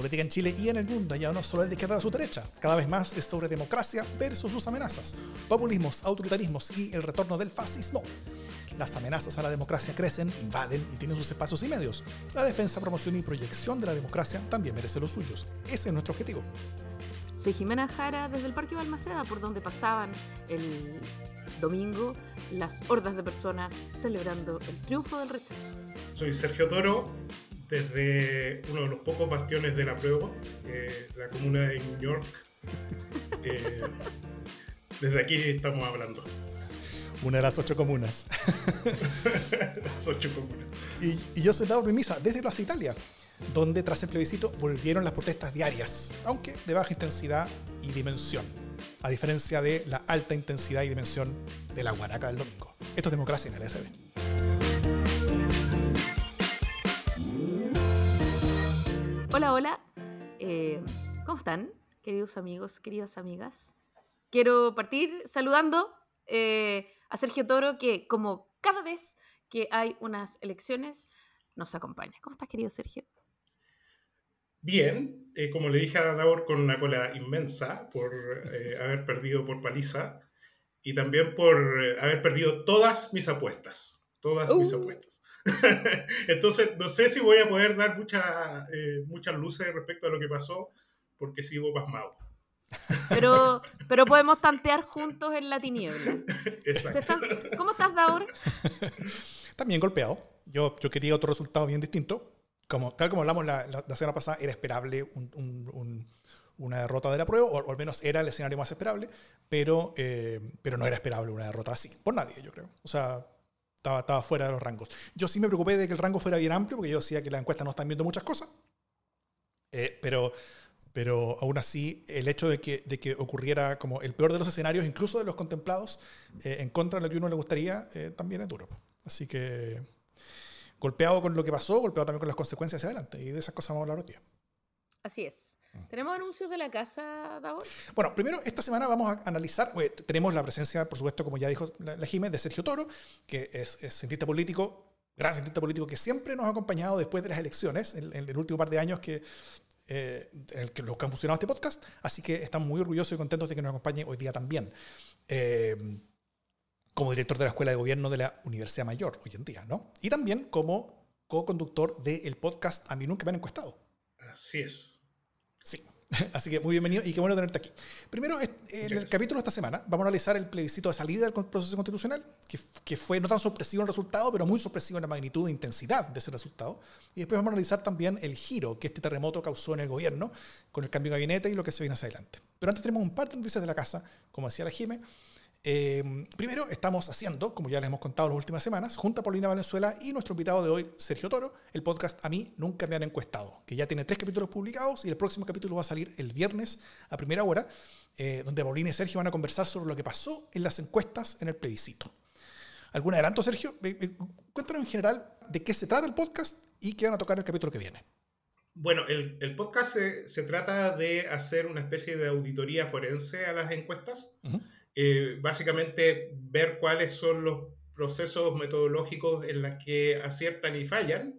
política en Chile y en el mundo ya no solo es de izquierda a su derecha, cada vez más es sobre democracia versus sus amenazas, populismos, autoritarismos y el retorno del fascismo. Las amenazas a la democracia crecen, invaden y tienen sus espacios y medios. La defensa, promoción y proyección de la democracia también merece los suyos. Ese es nuestro objetivo. Soy Jimena Jara desde el Parque Balmaceda, por donde pasaban el domingo las hordas de personas celebrando el triunfo del rechazo. Soy Sergio Toro, desde uno de los pocos bastiones de la prueba, eh, la comuna de New York. Eh, desde aquí estamos hablando. Una de las ocho comunas. las ocho comunas. Y, yo soy Dado Misa desde Plaza Italia, donde tras el plebiscito volvieron las protestas diarias, aunque de baja intensidad y dimensión, a diferencia de la alta intensidad y dimensión de la guaraca del domingo. Esto es democracia en el SD. Hola, hola. Eh, ¿Cómo están, queridos amigos, queridas amigas? Quiero partir saludando eh, a Sergio Toro, que como cada vez que hay unas elecciones, nos acompaña. ¿Cómo estás, querido Sergio? Bien, eh, como le dije a Daur, con una cola inmensa por haber perdido por paliza y también por haber perdido todas mis apuestas. Todas mis uh. apuestas. Entonces, no sé si voy a poder dar mucha, eh, muchas luces respecto a lo que pasó, porque sigo pasmado. Pero, pero podemos tantear juntos en la tiniebla. Exacto. ¿Cómo estás, Daur? También golpeado. Yo, yo quería otro resultado bien distinto. Como, tal como hablamos la, la, semana pasada, era esperable una derrota de la prueba, o, al menos era el escenario más esperable, pero, eh, pero no era esperable una derrota así. Por nadie, yo creo. O sea, estaba, estaba fuera de los rangos. Yo sí me preocupé de que el rango fuera bien amplio, porque yo decía que la encuesta no están viendo muchas cosas. Eh, pero, pero aún así, el hecho de que, de que ocurriera como el peor de los escenarios, incluso de los contemplados, eh, en contra de lo que uno le gustaría, eh, también es duro. Así que golpeado con lo que pasó, golpeado también con las consecuencias hacia adelante. Y de esas cosas vamos a hablar hoy día. Así es. ¿Tenemos anuncios de la casa, Davor? Bueno, primero, esta semana vamos a analizar, tenemos la presencia, por supuesto, como ya dijo la, la de Sergio Toro, que es, cientista político, gran cientista político que siempre nos ha acompañado después de las elecciones, en, el último par de años que, eh, en el que los que han funcionado este podcast, así que estamos muy orgullosos y contentos de que nos acompañe hoy día también. Eh, como director de la Escuela de Gobierno de la Universidad Mayor hoy en día, ¿no? Y también como co-conductor del podcast A mí nunca me han encuestado. Así es. Sí. Así que muy bienvenido y qué bueno tenerte aquí. Primero, en el capítulo de esta semana vamos a analizar el plebiscito de salida del proceso constitucional, que, que, fue no tan sorpresivo en el resultado, pero muy sorpresivo en la magnitud e intensidad de ese resultado. Y después vamos a analizar también el giro que este terremoto causó en el gobierno con el cambio de gabinete y lo que se viene hacia adelante. Pero antes tenemos un par de noticias de la casa, como decía la Jime. Eh, primero, estamos haciendo, como ya les hemos contado las últimas semanas, junto a Paulina Valenzuela y nuestro invitado de hoy, Sergio Toro, el podcast A mí nunca me han encuestado, que ya tiene tres capítulos publicados y el próximo capítulo va a salir el viernes a primera hora, eh, donde Paulina y Sergio van a conversar sobre lo que pasó en las encuestas en el plebiscito. ¿Algún adelanto, Sergio? Eh, cuéntanos en general de qué se trata el podcast y qué van a tocar en el capítulo que viene. Bueno, el, el podcast se, se, trata de hacer una especie de auditoría forense a las encuestas. Eh, básicamente ver cuáles son los procesos metodológicos en los que aciertan y fallan.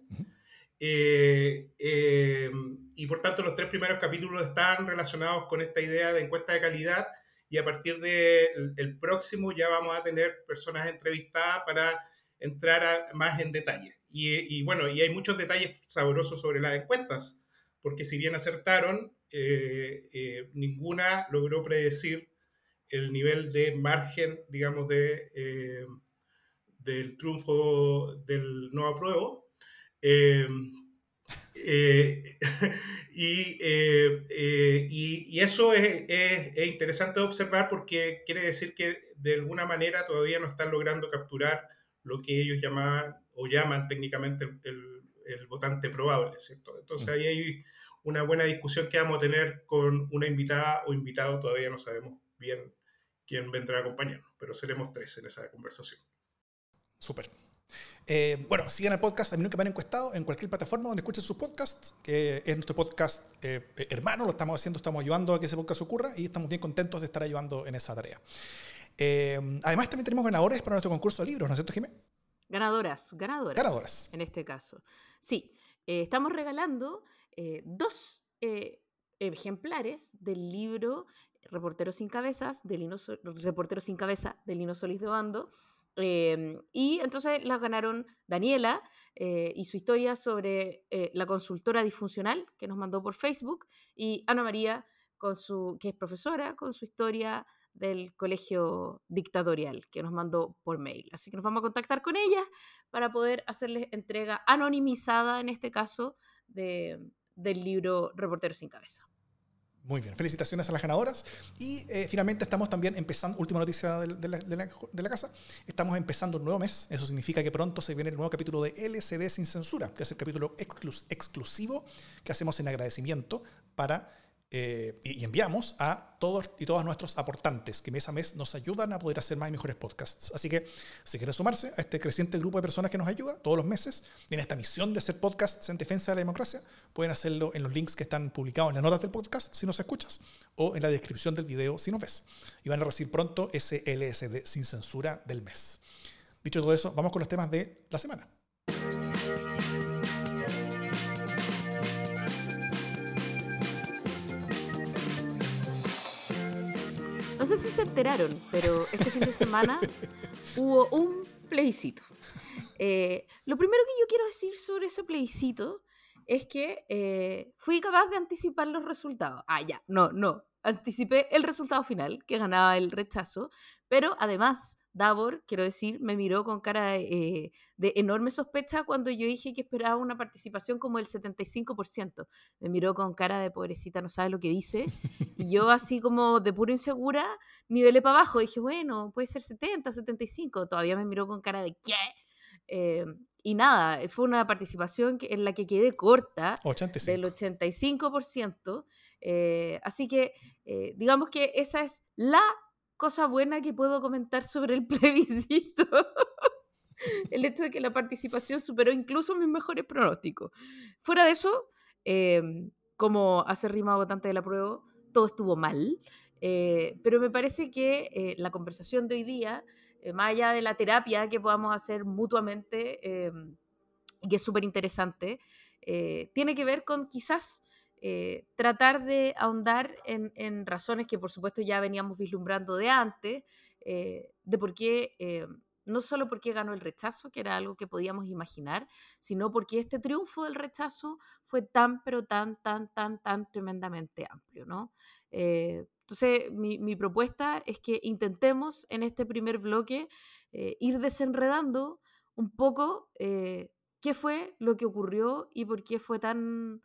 Eh, eh, y por tanto los tres primeros capítulos están relacionados con esta idea de encuesta de calidad y a partir del el próximo ya vamos a tener personas entrevistadas para entrar más en detalle. Y, y, bueno, y hay muchos detalles sabrosos sobre las encuestas, porque si bien acertaron, ninguna logró predecir el nivel de margen, digamos, de, eh, del triunfo del no apruebo. Eh, eh, y, y, eso es, es, interesante observar porque quiere decir que de alguna manera todavía no están logrando capturar lo que ellos llamaban o llaman técnicamente el, el votante probable, ¿cierto? Entonces mm. ahí hay una buena discusión que vamos a tener con una invitada o invitado, todavía no sabemos bien quien vendrá a acompañarnos, pero seremos tres en esa conversación. Súper. Eh, bueno, sigan el podcast A mí nunca me han encuestado en cualquier plataforma donde escuchen sus podcasts, que es nuestro podcast eh, hermano, lo estamos haciendo, estamos ayudando a que ese podcast ocurra y estamos bien contentos de estar ayudando en esa tarea. Eh, además, también tenemos ganadores para nuestro concurso de libros, ¿no es cierto, Jiménez? Ganadoras, ganadoras. Ganadoras. En este caso. Sí, estamos regalando dos ejemplares del libro Reportero sin cabezas, de Lino, Reportero sin cabeza de Lino Solís de Bando. Em, y entonces las ganaron Daniela eh, y su historia sobre eh, la consultora disfuncional que nos mandó por Facebook y Ana María, con su, que es profesora, con su historia del colegio dictatorial que nos mandó por mail. Así que nos vamos a contactar con ella para poder hacerles entrega anonimizada, en este caso, de, del libro Reportero sin cabeza. Muy bien, felicitaciones a las ganadoras. Y eh, finalmente estamos también empezando, última noticia de, la, casa, estamos empezando un nuevo mes. Eso significa que pronto se viene el nuevo capítulo de LCD sin censura, que es el capítulo exclusivo que hacemos en agradecimiento para eh, y, enviamos a todos y todas nuestros aportantes que mes a mes nos ayudan a poder hacer más y mejores podcasts. Así que si quieren sumarse a este creciente grupo de personas que nos ayuda todos los meses en esta misión de hacer podcasts en defensa de la democracia, pueden hacerlo en los links que están publicados en las notas del podcast si nos escuchas o en la descripción del video si nos ves. Y van a recibir pronto ese LSD sin censura del mes. Dicho todo eso, vamos con los temas de la semana. No sé si se enteraron, pero este fin de semana hubo un plebiscito. Eh, lo primero que yo quiero decir sobre ese plebiscito es que eh, fui capaz de anticipar los resultados. Ah, ya, no, no. Anticipé el resultado final, que ganaba el rechazo, pero además Davor, quiero decir, me miró con cara eh, de, enorme sospecha cuando yo dije que esperaba una participación como el 75%. Me miró con cara de pobrecita, no sabe lo que dice. Y yo así como de puro insegura, nivelé para abajo. Dije, bueno, puede ser 70, 75. Todavía me miró con cara de ¿qué? Eh, y nada, fue una participación en la que quedé corta 85. del 85%. Eh, así que digamos que esa es la cosa buena que puedo comentar sobre el plebiscito. el hecho de que la participación superó incluso mis mejores pronósticos. Fuera de eso, em, como hace rima votante de la prueba, todo estuvo mal. Eh, pero me parece que eh, la conversación de hoy día, eh, más allá de la terapia que podamos hacer mutuamente, em, que es súper interesante, tiene que ver con quizás eh, tratar de ahondar en, razones que por supuesto ya veníamos vislumbrando de antes, eh, de por qué, eh, no solo por qué ganó el rechazo, que era algo que podíamos imaginar, sino porque este triunfo del rechazo fue tan, pero tan, tan, tan, tan tremendamente amplio, ¿no? entonces, mi, mi, propuesta es que intentemos en este primer bloque ir desenredando un poco qué fue lo que ocurrió y por qué fue tan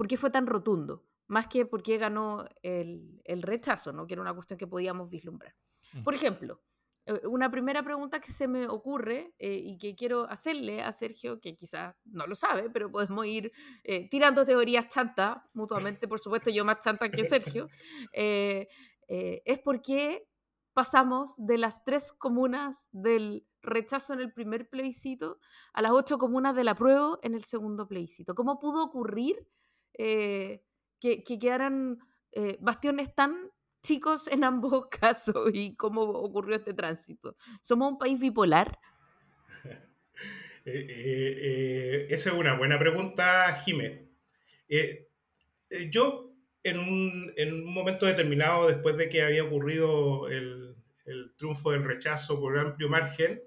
por qué fue tan rotundo, más que por qué ganó el, rechazo, ¿no? que era una cuestión que podíamos vislumbrar. Mm. Por ejemplo, eh, una primera pregunta que se me ocurre eh, y que quiero hacerle a Sergio, que quizás no lo sabe, pero podemos ir eh, tirando teorías chantas mutuamente, por supuesto yo más chanta que Sergio, es por qué pasamos de las tres comunas del rechazo en el primer plebiscito a las ocho comunas del apruebo en el segundo plebiscito. ¿Cómo pudo ocurrir eh, que, quedaran eh, bastiones tan chicos en ambos casos y cómo ocurrió este tránsito. ¿Somos un país bipolar? Eh, esa es una buena pregunta, Jimé. yo, en un, en un, momento determinado, después de que había ocurrido el, el triunfo del rechazo por amplio margen,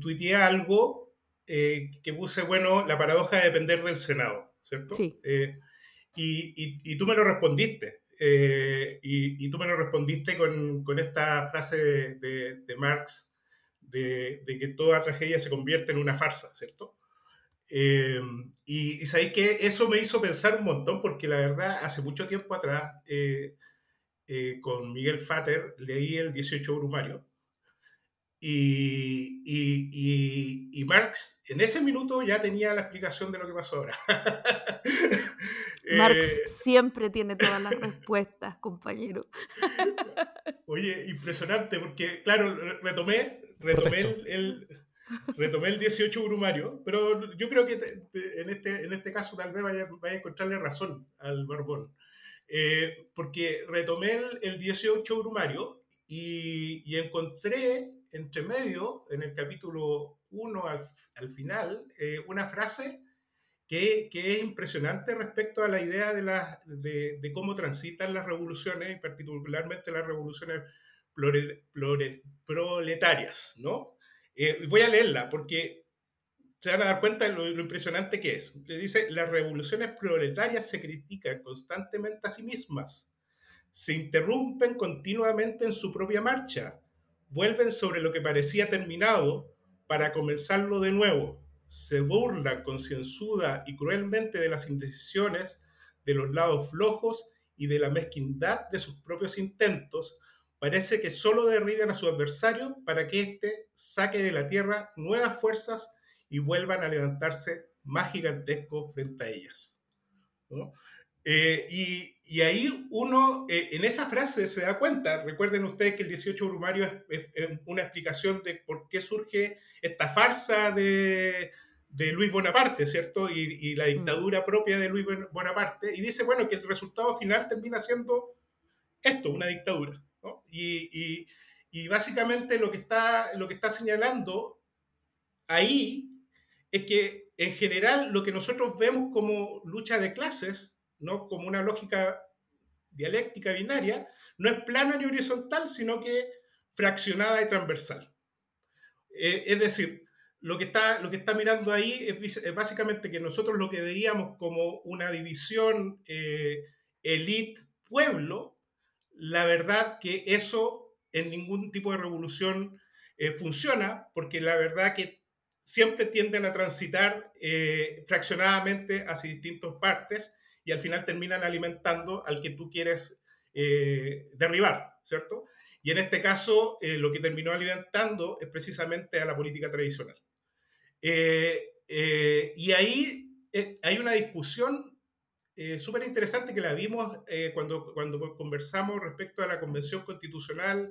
tuiteé algo que puse, bueno, la paradoja de depender del Senado. ¿Cierto? Sí. Eh, y, y, tú me lo respondiste. Eh, y, y, tú me lo respondiste con, con esta frase de, de, Marx de, de, que toda tragedia se convierte en una farsa, ¿cierto? Eh, y, y sabéis que eso me hizo pensar un montón, porque la verdad, hace mucho tiempo atrás, con Miguel Fater, leí el 18 Brumario, y, y, y, Marx en ese minuto ya tenía la explicación de lo que pasó ahora. Marx eh, siempre tiene todas las respuestas, compañero. Oye, impresionante, porque claro, retomé, retomé el, retomé el 18 Brumario, pero yo creo que en, este, en este caso tal vez vaya, vaya a encontrarle razón al Barbón. Eh, porque retomé el, el 18 Brumario y, y encontré entre medio, en el capítulo 1 al, final, eh, una frase que, que, es impresionante respecto a la idea de, la, de, de, cómo transitan las revoluciones, y particularmente las revoluciones proletarias, ¿no? Eh, voy a leerla porque se van a dar cuenta de lo, lo, impresionante que es. Le dice, las revoluciones proletarias se critican constantemente a sí mismas, se interrumpen continuamente en su propia marcha, vuelven sobre lo que parecía terminado para comenzarlo de nuevo, se burlan concienzuda y cruelmente de las indecisiones, de los lados flojos y de la mezquindad de sus propios intentos, parece que solo derriban a su adversario para que éste saque de la tierra nuevas fuerzas y vuelvan a levantarse más gigantescos frente a ellas. ¿no? Eh, y, y, ahí uno, eh, en esa frase se da cuenta, recuerden ustedes que el 18 Brumario es, es, es una explicación de por qué surge esta farsa de, de Luis Bonaparte, ¿cierto? Y, y, la dictadura propia de Luis Bonaparte, y dice, bueno, que el resultado final termina siendo esto, una dictadura. ¿no? Y, y, básicamente lo que, está, lo que está señalando ahí es que en general lo que nosotros vemos como lucha de clases, ¿no? como una lógica dialéctica binaria, no es plana ni horizontal, sino que fraccionada y transversal. Eh, es decir, lo que, está, lo que está mirando ahí es, básicamente que nosotros lo que veíamos como una división eh, elite-pueblo, la verdad que eso en ningún tipo de revolución eh, funciona, porque la verdad que siempre tienden a transitar eh, fraccionadamente hacia distintas partes y al final terminan alimentando al que tú quieres eh, derribar, ¿cierto? Y en este caso, eh, lo que terminó alimentando es precisamente a la política tradicional. Eh, eh, y ahí eh, hay una discusión súper interesante que la vimos cuando, cuando conversamos respecto a la Convención Constitucional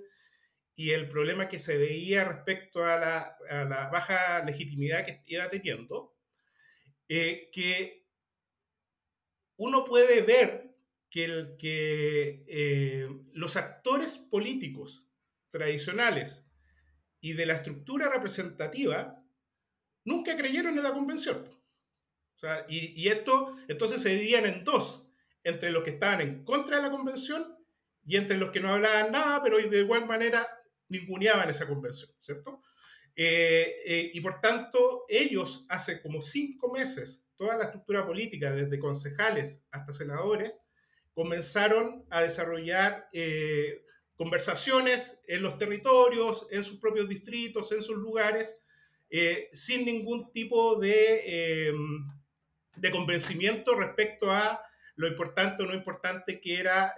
y el problema que se veía respecto a la, a la baja legitimidad que iba teniendo, que uno puede ver que, eh, los actores políticos tradicionales y de la estructura representativa nunca creyeron en la convención. O sea, y, y, esto entonces se dividían en dos, entre los que estaban en contra de la convención y entre los que no hablaban nada, pero de igual manera ninguneaban esa convención, ¿cierto? Eh, eh, y por tanto, ellos hace como cinco meses, toda la estructura política, desde concejales hasta senadores, comenzaron a desarrollar eh, conversaciones en los territorios, en sus propios distritos, en sus lugares, eh, sin ningún tipo de, eh, de, convencimiento respecto a lo importante o no importante que era,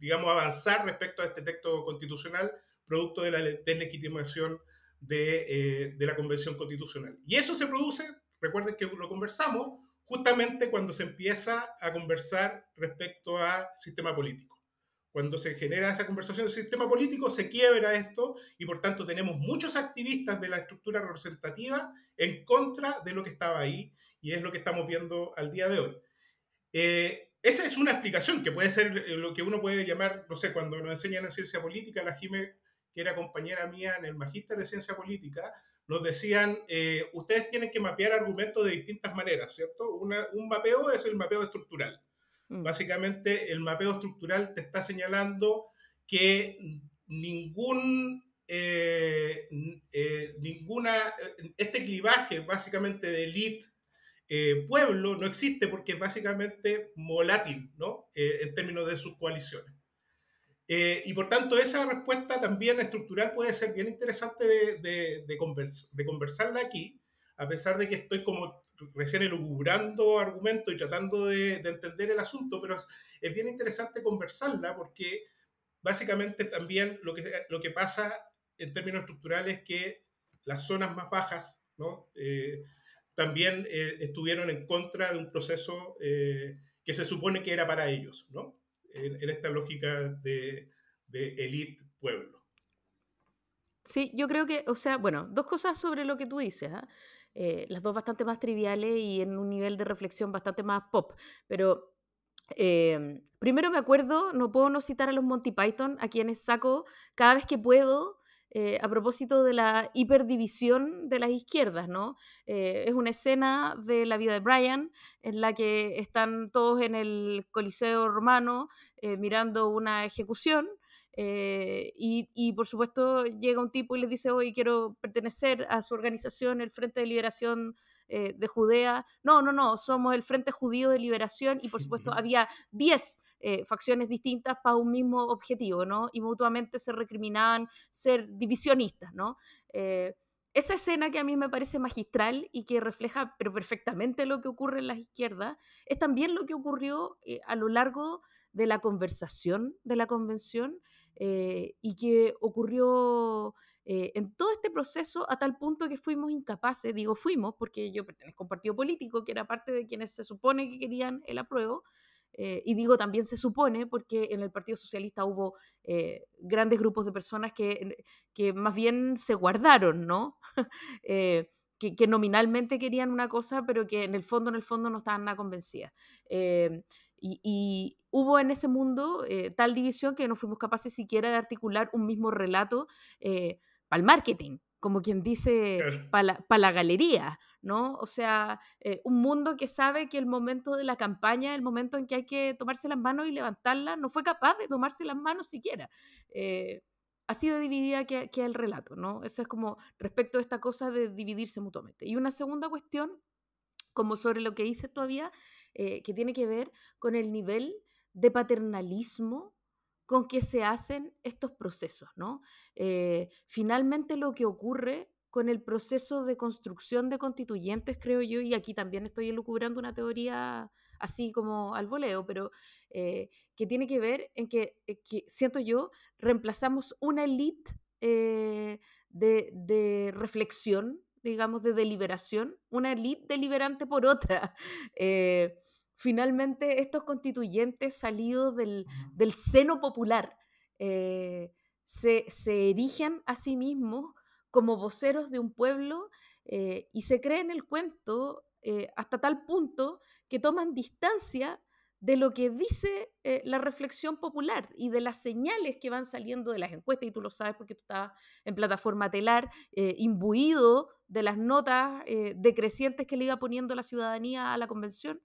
digamos, avanzar respecto a este texto constitucional, producto de la deslegitimación de, de la Convención Constitucional. Y eso se produce, recuerden que lo conversamos, justamente cuando se empieza a conversar respecto a sistema político. Cuando se genera esa conversación del sistema político, se quiebra esto y por tanto tenemos muchos activistas de la estructura representativa en contra de lo que estaba ahí y es lo que estamos viendo al día de hoy. Eh, esa es una explicación que puede ser lo que uno puede llamar, no sé, cuando nos enseñan en ciencia política, la Jime, que era compañera mía en el magíster de ciencia política, nos decían, eh, ustedes tienen que mapear argumentos de distintas maneras, ¿cierto? Una, un mapeo es el mapeo estructural. Mm. Básicamente, el mapeo estructural te está señalando que ningún, eh, eh, ninguna, este clivaje básicamente de elite pueblo no existe porque es básicamente volátil, ¿no? en términos de sus coaliciones. Eh, y por tanto, esa respuesta también estructural puede ser bien interesante de, de, de, convers de, conversarla aquí, a pesar de que estoy como recién elucubrando argumentos y tratando de, entender el asunto, pero es bien interesante conversarla porque básicamente también lo que, lo que pasa en términos estructurales es que las zonas más bajas ¿no? eh, también eh, estuvieron en contra de un proceso eh, que se supone que era para ellos, ¿no? En, esta lógica de, de elite pueblo. Sí, yo creo que, o sea, bueno, dos cosas sobre lo que tú dices, ¿eh? Eh, las dos bastante más triviales y en un nivel de reflexión bastante más pop, pero eh, primero me acuerdo, no puedo no citar a los Monty Python, a quienes saco cada vez que puedo eh, a propósito de la hiperdivisión de las izquierdas, ¿no? Eh, es una escena de la vida de Brian en la que están todos en el Coliseo romano eh, mirando una ejecución. y, y, por supuesto llega un tipo y les dice, hoy quiero pertenecer a su organización, el Frente de Liberación de Judea. No, no, no, somos el Frente Judío de Liberación y por supuesto había 10 eh, facciones distintas para un mismo objetivo, ¿no? Y mutuamente se recriminaban ser divisionistas, ¿no? Eh, esa escena que a mí me parece magistral y que refleja perfectamente lo que ocurre en las izquierdas, es también lo que ocurrió eh, a lo largo de la conversación de la convención y que ocurrió en todo este proceso a tal punto que fuimos incapaces, digo fuimos porque yo pertenezco a un partido político que era parte de quienes se supone que querían el apruebo, eh, y digo también se supone porque en el Partido Socialista hubo eh, grandes grupos de personas que, que, más bien se guardaron, ¿no? Eh, que, que, nominalmente querían una cosa, pero que en el fondo, en el fondo no estaban nada convencidas. Y, y, hubo en ese mundo tal división que no fuimos capaces siquiera de articular un mismo relato para el marketing, como quien dice, para la, la, galería, ¿no? O sea, eh, un mundo que sabe que el momento de la campaña, el momento en que hay que tomarse las manos y levantarlas, no fue capaz de tomarse las manos siquiera. Eh, así de dividida que, que, el relato, ¿no? Eso es como respecto a esta cosa de dividirse mutuamente. Y una segunda cuestión, como sobre lo que hice todavía, eh, que tiene que ver con el nivel de paternalismo con que se hacen estos procesos, ¿no? Eh, finalmente lo que ocurre con el proceso de construcción de constituyentes, creo yo, y aquí también estoy elucubrando una teoría así como al voleo, pero eh, que tiene que ver en que, eh, siento yo, reemplazamos una élite de, reflexión, digamos, de deliberación, una élite deliberante por otra finalmente estos constituyentes salidos del, seno popular eh, se, erigen a sí mismos como voceros de un pueblo eh, y se creen el cuento eh, hasta tal punto que toman distancia de lo que dice la reflexión popular y de las señales que van saliendo de las encuestas, y tú lo sabes porque tú estabas en plataforma telar, imbuido de las notas decrecientes que le iba poniendo la ciudadanía a la convención.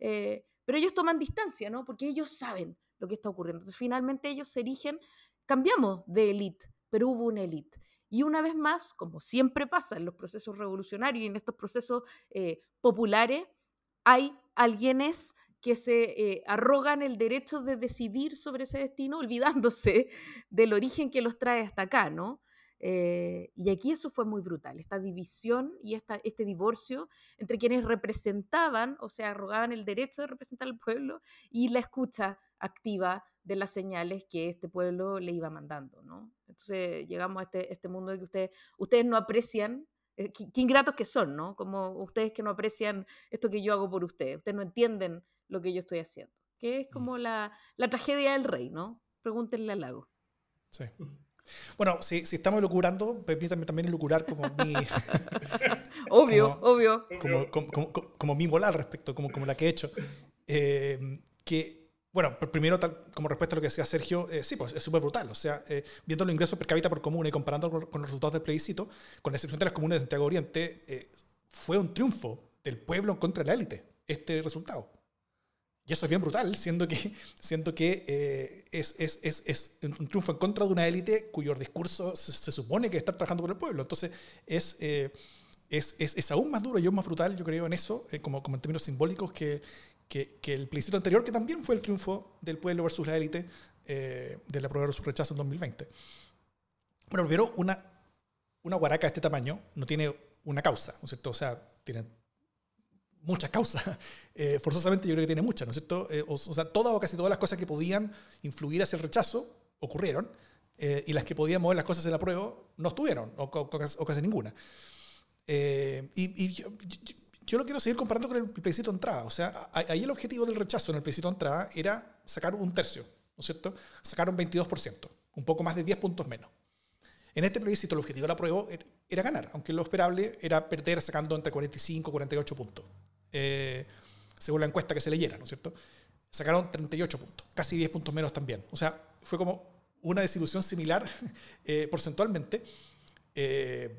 Eh, pero ellos toman distancia, ¿no? Porque ellos saben lo que está ocurriendo. Entonces, finalmente ellos se erigen, cambiamos de élite, pero hubo una élite. Y una vez más, como siempre pasa en los procesos revolucionarios y en estos procesos eh, populares, hay alguienes que se eh, arrogan el derecho de decidir sobre ese destino, olvidándose del origen que los trae hasta acá, ¿no? Eh, y aquí eso fue muy brutal, esta división y esta, este divorcio entre quienes representaban, o sea, arrogaban el derecho de representar al pueblo y la escucha activa de las señales que este pueblo le iba mandando, ¿no? Entonces llegamos a este, este mundo de que ustedes, ustedes no aprecian, eh, qué, ingratos que son, ¿no? Como ustedes que no aprecian esto que yo hago por ustedes, ustedes no entienden lo que yo estoy haciendo, que es mm. como la, la tragedia del rey, ¿no? Pregúntenle al lago. Sí. Bueno, si, si estamos locurando, permítanme también elucurar como mi... obvio, obvio. Como, como, como, mi mola al respecto, como, como la que he hecho. Eh, que, bueno, primero, tal, como respecto a lo que decía Sergio, eh, sí, pues es súper brutal. O sea, eh, viendo los ingresos per cápita por comuna y comparando con, con, los resultados del plebiscito, con la excepción de las comunas de Santiago Oriente, fue un triunfo del pueblo contra la élite este resultado. Y eso es bien brutal, siendo que, siendo que eh, es, es, es, es, un triunfo en contra de una élite cuyo discurso se, supone que está trabajando por el pueblo. Entonces es, eh, es, aún más duro y aún más brutal, yo creo, en eso, eh, como, como en términos simbólicos, que, que, que, el plebiscito anterior, que también fue el triunfo del pueblo versus la élite de la prueba de su rechazo en 2020. Bueno, primero, una, una guaraca de este tamaño no tiene una causa, ¿no es cierto? O sea, tiene muchas causas. Eh, forzosamente yo creo que tiene muchas, ¿no es cierto? Eh, o, sea, todas o casi todas las cosas que podían influir hacia el rechazo ocurrieron eh, y las que podían mover las cosas en la prueba no estuvieron, o, casi ninguna. y, yo, lo quiero seguir comparando con el plebiscito de entrada. O sea, ahí el objetivo del rechazo en el plebiscito de entrada era sacar un tercio, ¿no es cierto? Sacar un 22%, un poco más de 10 puntos menos. En este plebiscito el objetivo de la prueba era ganar, aunque lo esperable era perder sacando entre 45 y 48 puntos. Eh, según la encuesta que se leyera, ¿no es cierto? Sacaron 38 puntos, casi 10 puntos menos también. O sea, fue como una desilusión similar eh, porcentualmente, eh,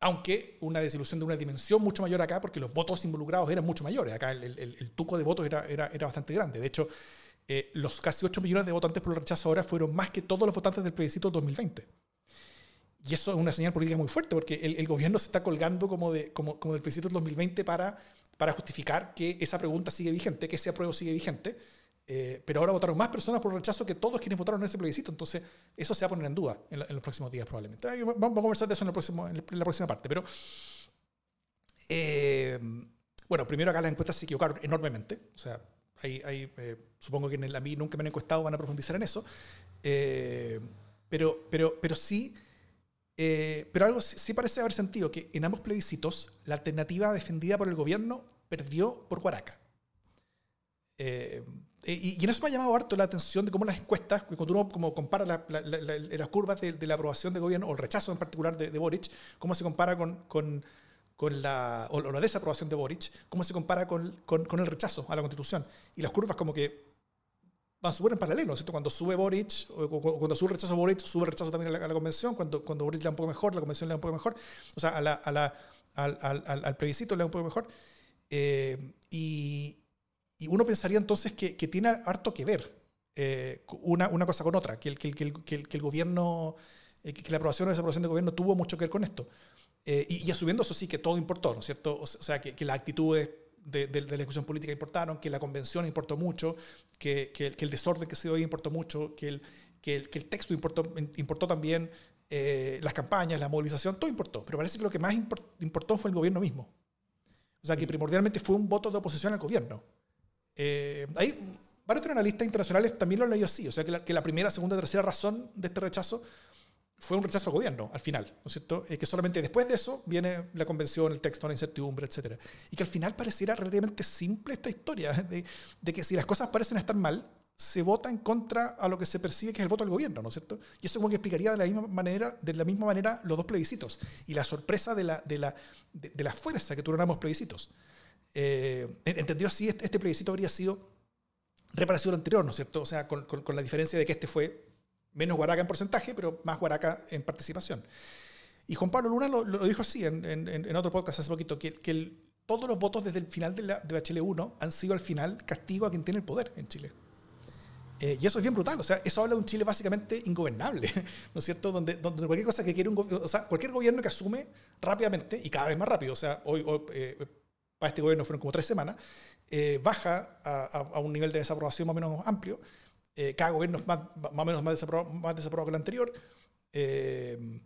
aunque una desilusión de una dimensión mucho mayor acá, porque los votos involucrados eran mucho mayores. Acá el, el, tuco de votos era, era, era bastante grande. De hecho, eh, los casi 8 millones de votantes por el rechazo ahora fueron más que todos los votantes del plebiscito 2020. Y eso es una señal política muy fuerte, porque el, gobierno se está colgando como, de, como, como del plebiscito 2020 para, para justificar que esa pregunta sigue vigente, que ese apruebo sigue vigente eh, pero ahora votaron más personas por rechazo que todos quienes votaron en ese plebiscito. Entonces, eso se va a poner en duda en, los próximos días, probablemente. Vamos a conversar de eso en, el próximo, en, la próxima parte. Pero, eh, bueno, primero acá las encuestas se equivocaron enormemente. O sea, hay, eh, supongo que en el, a mí nunca me han encuestado, van a profundizar en eso. pero, pero, pero sí. Pero algo sí, parece haber sentido que en ambos plebiscitos la alternativa defendida por el gobierno perdió por Huaraca. Eh, eh, y, en eso me ha llamado harto la atención de cómo las encuestas, cuando uno como compara las curvas de, la aprobación de gobierno, o el rechazo en particular de, Boric, cómo se compara con, con, con la, o la desaprobación de Boric, cómo se compara con, con, el rechazo a la constitución. Y las curvas como que van súper en paralelo, ¿cierto? Cuando sube Boric, o, cuando sube el rechazo a Boric, sube el rechazo también a la, convención, cuando, cuando Boric le da un poco mejor, la convención le da un poco mejor, o sea, a la, a la, al, al, al, plebiscito le da un poco mejor. Eh, y, y uno pensaría entonces que, que tiene harto que ver eh, una, una, cosa con otra, que el, que el, que el, que el gobierno, eh, que la aprobación o desaprobación del gobierno tuvo mucho que ver con esto. Eh, y, y, asumiendo eso sí que todo importó, ¿no es cierto? O sea, que las actitudes de, de, la discusión política importaron, que la convención importó mucho, que, que el desorden que se dio ahí importó mucho, que el, que el, que el texto importó, importó también, las campañas, la movilización, todo importó. Pero parece que lo que más importó fue el gobierno mismo. O sea, que primordialmente fue un voto de oposición al gobierno. Eh, hay varios analistas internacionales también lo han leído así, o sea, que la, que la, primera, segunda, tercera razón de este rechazo fue un rechazo al gobierno, al final, ¿no es cierto? Eh, que solamente después de eso viene la convención, el texto, la incertidumbre, etc. Y que al final pareciera relativamente simple esta historia, de, de, que si las cosas parecen estar mal, se vota en contra a lo que se percibe que es el voto del gobierno, ¿no es cierto? Y eso como que explicaría de la misma manera, de la misma manera los dos plebiscitos y la sorpresa de la, de la, de, la fuerza que tuvieron ambos plebiscitos. Eh, entendió así, este, este, plebiscito habría sido reparecido al anterior, ¿no es cierto? O sea, con, con, la diferencia de que este fue menos Guaraca en porcentaje, pero más Guaraca en participación. Y Juan Pablo Luna lo, lo dijo así en, en, en, otro podcast hace poquito, que, que el, todos los votos desde el final de, la, de Bachelet 1 han sido al final castigo a quien tiene el poder en Chile. Eh, y eso es bien brutal, o sea, eso habla de un Chile básicamente ingobernable, ¿no es cierto? Donde, donde cualquier cosa que quiere un o sea, cualquier gobierno que asume rápidamente y cada vez más rápido, o sea, hoy, hoy eh, para este gobierno fueron como tres semanas, eh, baja a, un nivel de desaprobación más o menos amplio. Eh, cada gobierno es más, más o menos más desaprobado, que el anterior. Eh,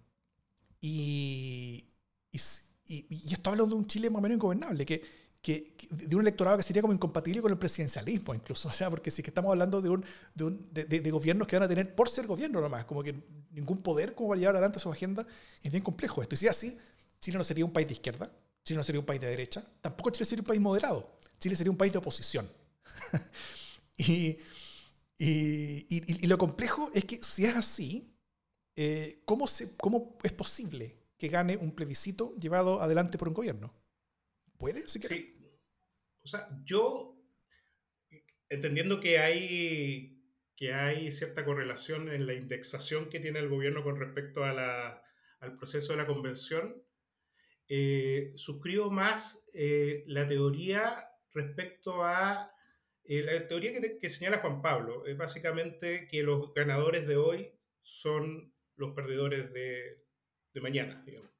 y, y, y, esto habla de un Chile más o menos ingobernable, que, que, de un electorado que sería como incompatible con el presidencialismo, incluso. O sea, porque si que estamos hablando de, un, de, un, de, de, gobiernos que van a tener por ser gobierno nomás, como que ningún poder como para llevar adelante su agenda, es bien complejo esto. Y si así, Chile no sería un país de izquierda, Chile no sería un país de derecha, tampoco Chile sería un país moderado, Chile sería un país de oposición. y, y, y, lo complejo es que si es así, eh, ¿cómo, se, ¿cómo es posible que gane un plebiscito llevado adelante por un gobierno? ¿Puede? ¿Sí? O sea, yo, entendiendo que hay, que hay cierta correlación en la indexación que tiene el gobierno con respecto a la, al proceso de la convención, eh, suscribo más eh, la teoría respecto a eh, la teoría que, señala Juan Pablo, es básicamente que los ganadores de hoy son los perdedores de, de mañana, digamos.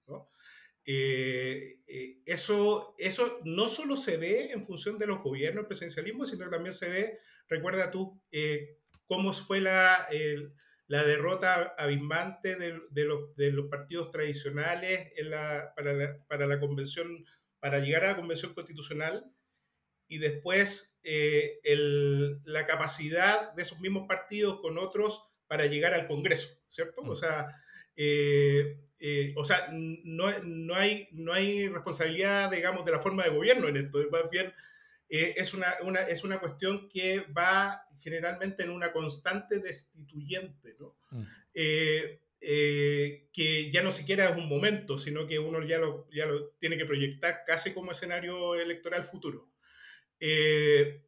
eso, eso no solo se ve en función de los gobiernos, el presidencialismo, sino que también se ve, recuerda tú, cómo fue la, la derrota abismante de, de, los, de los, partidos tradicionales en la, para, la, para, la, convención, para llegar a la convención constitucional y después eh, el, la capacidad de esos mismos partidos con otros para llegar al Congreso, ¿cierto? O sea, eh, eh, o sea no, no, hay, no hay responsabilidad, digamos, de la forma de gobierno en esto, más bien es, una, una, es una cuestión que va generalmente en una constante destituyente, ¿no? Mm. Eh, que ya no siquiera es un momento, sino que uno ya lo, ya lo tiene que proyectar casi como escenario electoral futuro. Eh,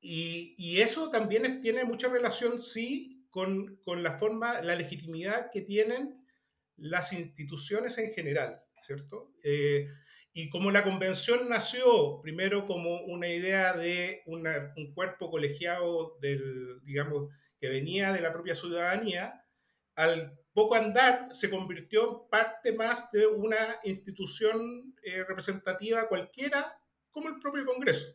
y, eso también tiene mucha relación, sí, con, con, la forma, la legitimidad que tienen las instituciones en general, ¿cierto? Eh, y como la convención nació primero como una idea de un cuerpo colegiado del, digamos, que venía de la propia ciudadanía, al poco andar se convirtió en parte más de una institución eh, representativa cualquiera como el propio Congreso.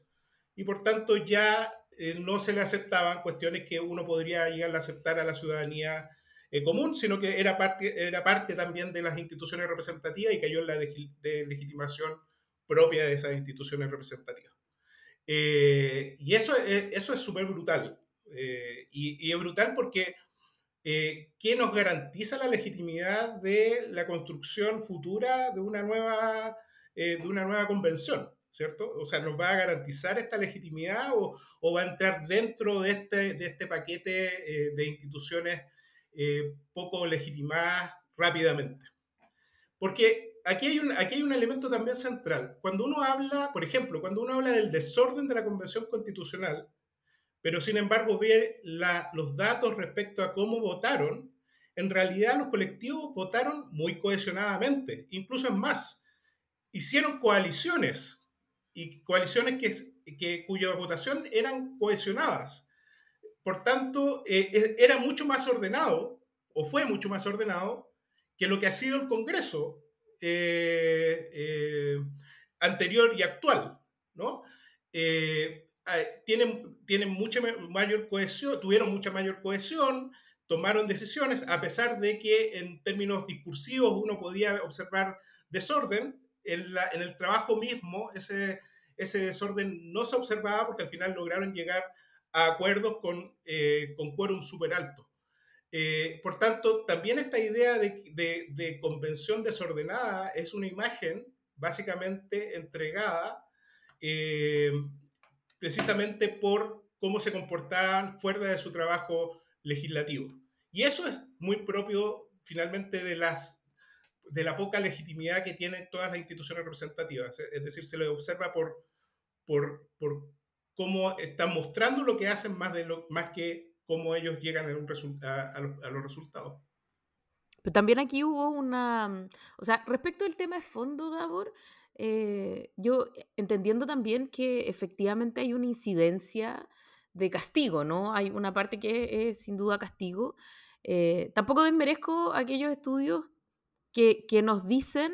Y por tanto ya eh, no se le aceptaban cuestiones que uno podría llegar a aceptar a la ciudadanía eh, común, sino que era parte, era parte también de las instituciones representativas y cayó en la de, legitimación propia de esas instituciones representativas. Eh, y eso, eso es súper brutal. Y, y, es brutal porque ¿qué nos garantiza la legitimidad de la construcción futura de una nueva, de una nueva convención? ¿Cierto? O sea, ¿nos va a garantizar esta legitimidad o, o va a entrar dentro de este, de este paquete eh, de instituciones eh, poco legitimadas rápidamente? Porque aquí hay, un, aquí hay un elemento también central. Cuando uno habla, por ejemplo, cuando uno habla del desorden de la Convención Constitucional, pero sin embargo ve la, los datos respecto a cómo votaron, en realidad los colectivos votaron muy cohesionadamente, incluso en más. Hicieron coaliciones y coaliciones que, que, cuya votación eran cohesionadas. Por tanto, eh, era mucho más ordenado, o fue mucho más ordenado, que lo que ha sido el Congreso eh, eh, anterior y actual. ¿no? tienen, tienen mucha mayor cohesión, tuvieron mucha mayor cohesión, tomaron decisiones, a pesar de que en términos discursivos uno podía observar desorden, en, el trabajo mismo ese, ese desorden no se observaba porque al final lograron llegar a acuerdos con, eh, con quórum súper alto. Eh, por tanto, también esta idea de, convención desordenada es una imagen básicamente entregada eh, precisamente por cómo se comportaban fuera de su trabajo legislativo. Y eso es muy propio finalmente de las de la poca legitimidad que tienen todas las instituciones representativas. Es decir, se le observa por, por, por cómo están mostrando lo que hacen más, de lo, más que cómo ellos llegan a, los, resultados. Pero también aquí hubo una, o sea, respecto al tema de fondo, Davor, eh, yo entendiendo también que efectivamente hay una incidencia de castigo, ¿no? Hay una parte que es sin duda castigo. Eh, tampoco desmerezco aquellos estudios que, nos dicen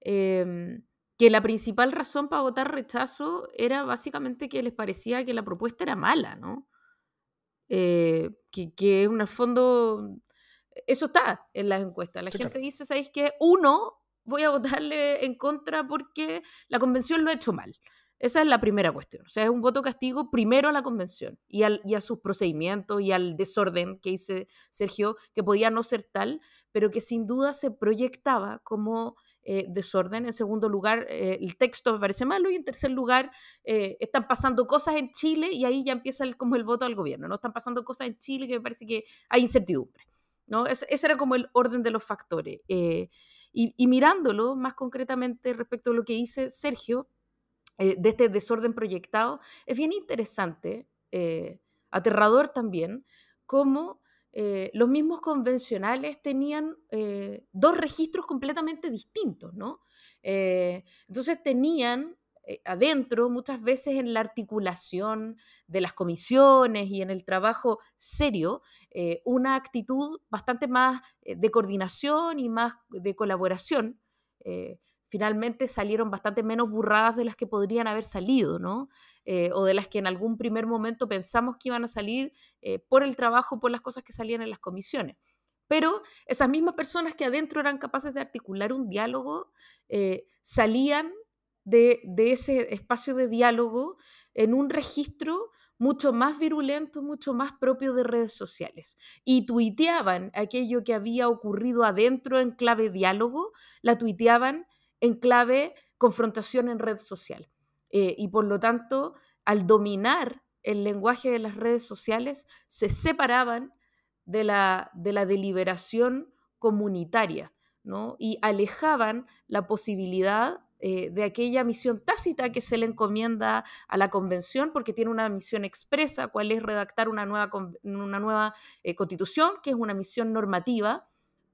em, que la principal razón para votar rechazo era básicamente que les parecía que la propuesta era mala, ¿no? Eh, que, que en el fondo, eso está en las encuestas. La gente dice, ¿sabéis qué? Uno, voy a votarle en contra porque la convención lo ha hecho mal. Esa es la primera cuestión. O sea, es un voto castigo primero a la convención y, al, y a sus procedimientos y al desorden que dice Sergio, que podía no ser tal, pero que sin duda se proyectaba como eh, desorden. En segundo lugar, eh, el texto me parece malo y en tercer lugar, eh, están pasando cosas en Chile y ahí ya empieza el, como el voto al gobierno. No están pasando cosas en Chile que me parece que hay incertidumbre. ¿no? ese era como el orden de los factores. Y, y mirándolo más concretamente respecto a lo que dice Sergio, eh, de este desorden proyectado, es bien interesante, eh, aterrador también, cómo eh, los mismos convencionales tenían dos registros completamente distintos, ¿no? entonces tenían adentro, muchas veces en la articulación de las comisiones y en el trabajo serio, una actitud bastante más de coordinación y más de colaboración finalmente salieron bastante menos burradas de las que podrían haber salido, ¿no? Eh, o de las que en algún primer momento pensamos que iban a salir eh, por el trabajo, por las cosas que salían en las comisiones. Pero esas mismas personas que adentro eran capaces de articular un diálogo, eh, salían de, de ese espacio de diálogo en un registro mucho más virulento, mucho más propio de redes sociales. Y tuiteaban aquello que había ocurrido adentro en clave diálogo, la tuiteaban en clave confrontación en red social. Eh, y por lo tanto, al dominar el lenguaje de las redes sociales, se separaban de la, de la deliberación comunitaria ¿no? y alejaban la posibilidad eh, de aquella misión tácita que se le encomienda a la convención, porque tiene una misión expresa, cuál es redactar una nueva, una nueva eh, constitución, que es una misión normativa,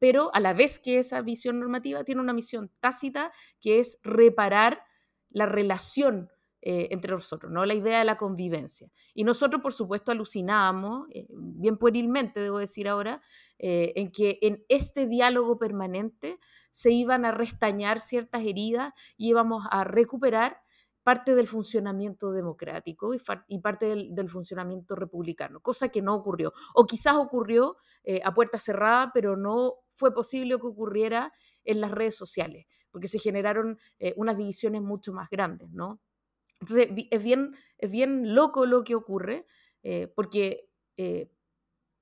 pero a la vez que esa visión normativa tiene una misión tácita, que es reparar la relación eh, entre nosotros, ¿no? la idea de la convivencia. Y nosotros, por supuesto, alucinábamos, bien puerilmente, debo decir ahora, en que en este diálogo permanente se iban a restañar ciertas heridas y íbamos a recuperar parte del funcionamiento democrático y, parte del, funcionamiento republicano, cosa que no ocurrió. O quizás ocurrió eh, a puerta cerrada, pero no fue posible que ocurriera en las redes sociales, porque se generaron eh, unas divisiones mucho más grandes, ¿no? Entonces, es bien, es bien loco lo que ocurre, eh, porque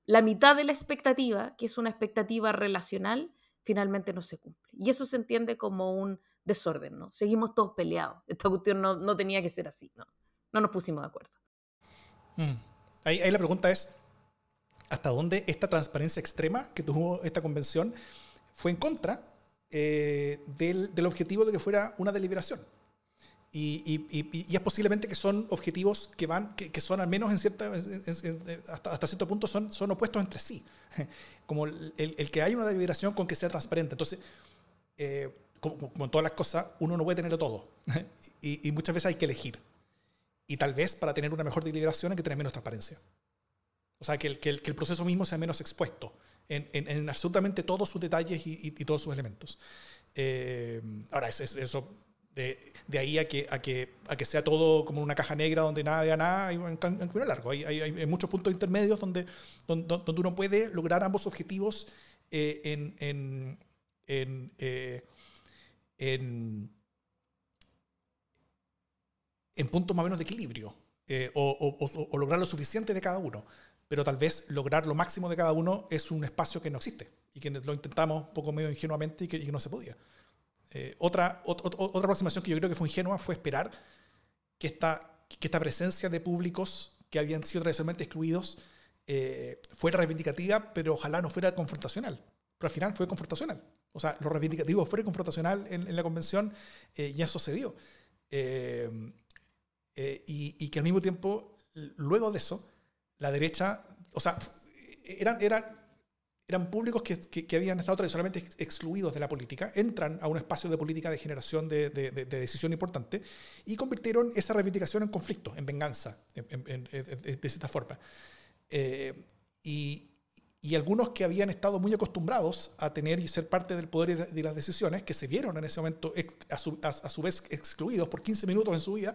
la mitad de la expectativa, que es una expectativa relacional, finalmente no se cumple. Y eso se entiende como un desorden, ¿no? Seguimos todos peleados. Esta cuestión no, no tenía que ser así, ¿no? No nos pusimos de acuerdo. Mm. Ahí, ahí, la pregunta es, ¿hasta dónde esta transparencia extrema que tuvo esta convención fue en contra eh, del, del objetivo de que fuera una deliberación? Y, y, es posiblemente que son objetivos que van, que, que son al menos en cierta, hasta, hasta, cierto punto son, son opuestos entre sí. Como el, el, que haya una deliberación con que sea transparente. Entonces, eh, como, como, en todas las cosas, uno no puede tenerlo todo. y, muchas veces hay que elegir. Y tal vez para tener una mejor deliberación hay que tener menos transparencia. O sea, que el, que el, que el proceso mismo sea menos expuesto en, en, en absolutamente todos sus detalles y, todos sus elementos. Eh, ahora, eso, eso de, de, ahí a que, a, que, a que sea todo como una caja negra donde nada de nada, hay un camino largo. Hay, hay, hay, muchos puntos intermedios donde, donde, donde, uno puede lograr ambos objetivos eh, en, en, en, eh, en, en, puntos más o menos de equilibrio, eh, o, o, o, lograr lo suficiente de cada uno. Pero tal vez lograr lo máximo de cada uno es un espacio que no existe y que lo intentamos un poco medio ingenuamente y que, y que no se podía. Eh, otra, otra, aproximación que yo creo que fue ingenua fue esperar que esta, que esta presencia de públicos que habían sido tradicionalmente excluidos eh, fuera reivindicativa, pero ojalá no fuera confrontacional. Pero al final fue confrontacional. O sea, lo reivindicativo fue confrontacional en, en la convención eh, y eso se dio. y, y, que al mismo tiempo, luego de eso, la derecha, o sea, eran, eran eran públicos que, que, habían estado tradicionalmente excluidos de la política, entran a un espacio de política de generación de, de, de, decisión importante y convirtieron esa reivindicación en conflicto, en venganza, de cierta forma. Eh, y, y, algunos que habían estado muy acostumbrados a tener y ser parte del poder de las decisiones, que se vieron en ese momento a su, a, a su vez excluidos por 15 minutos en su vida,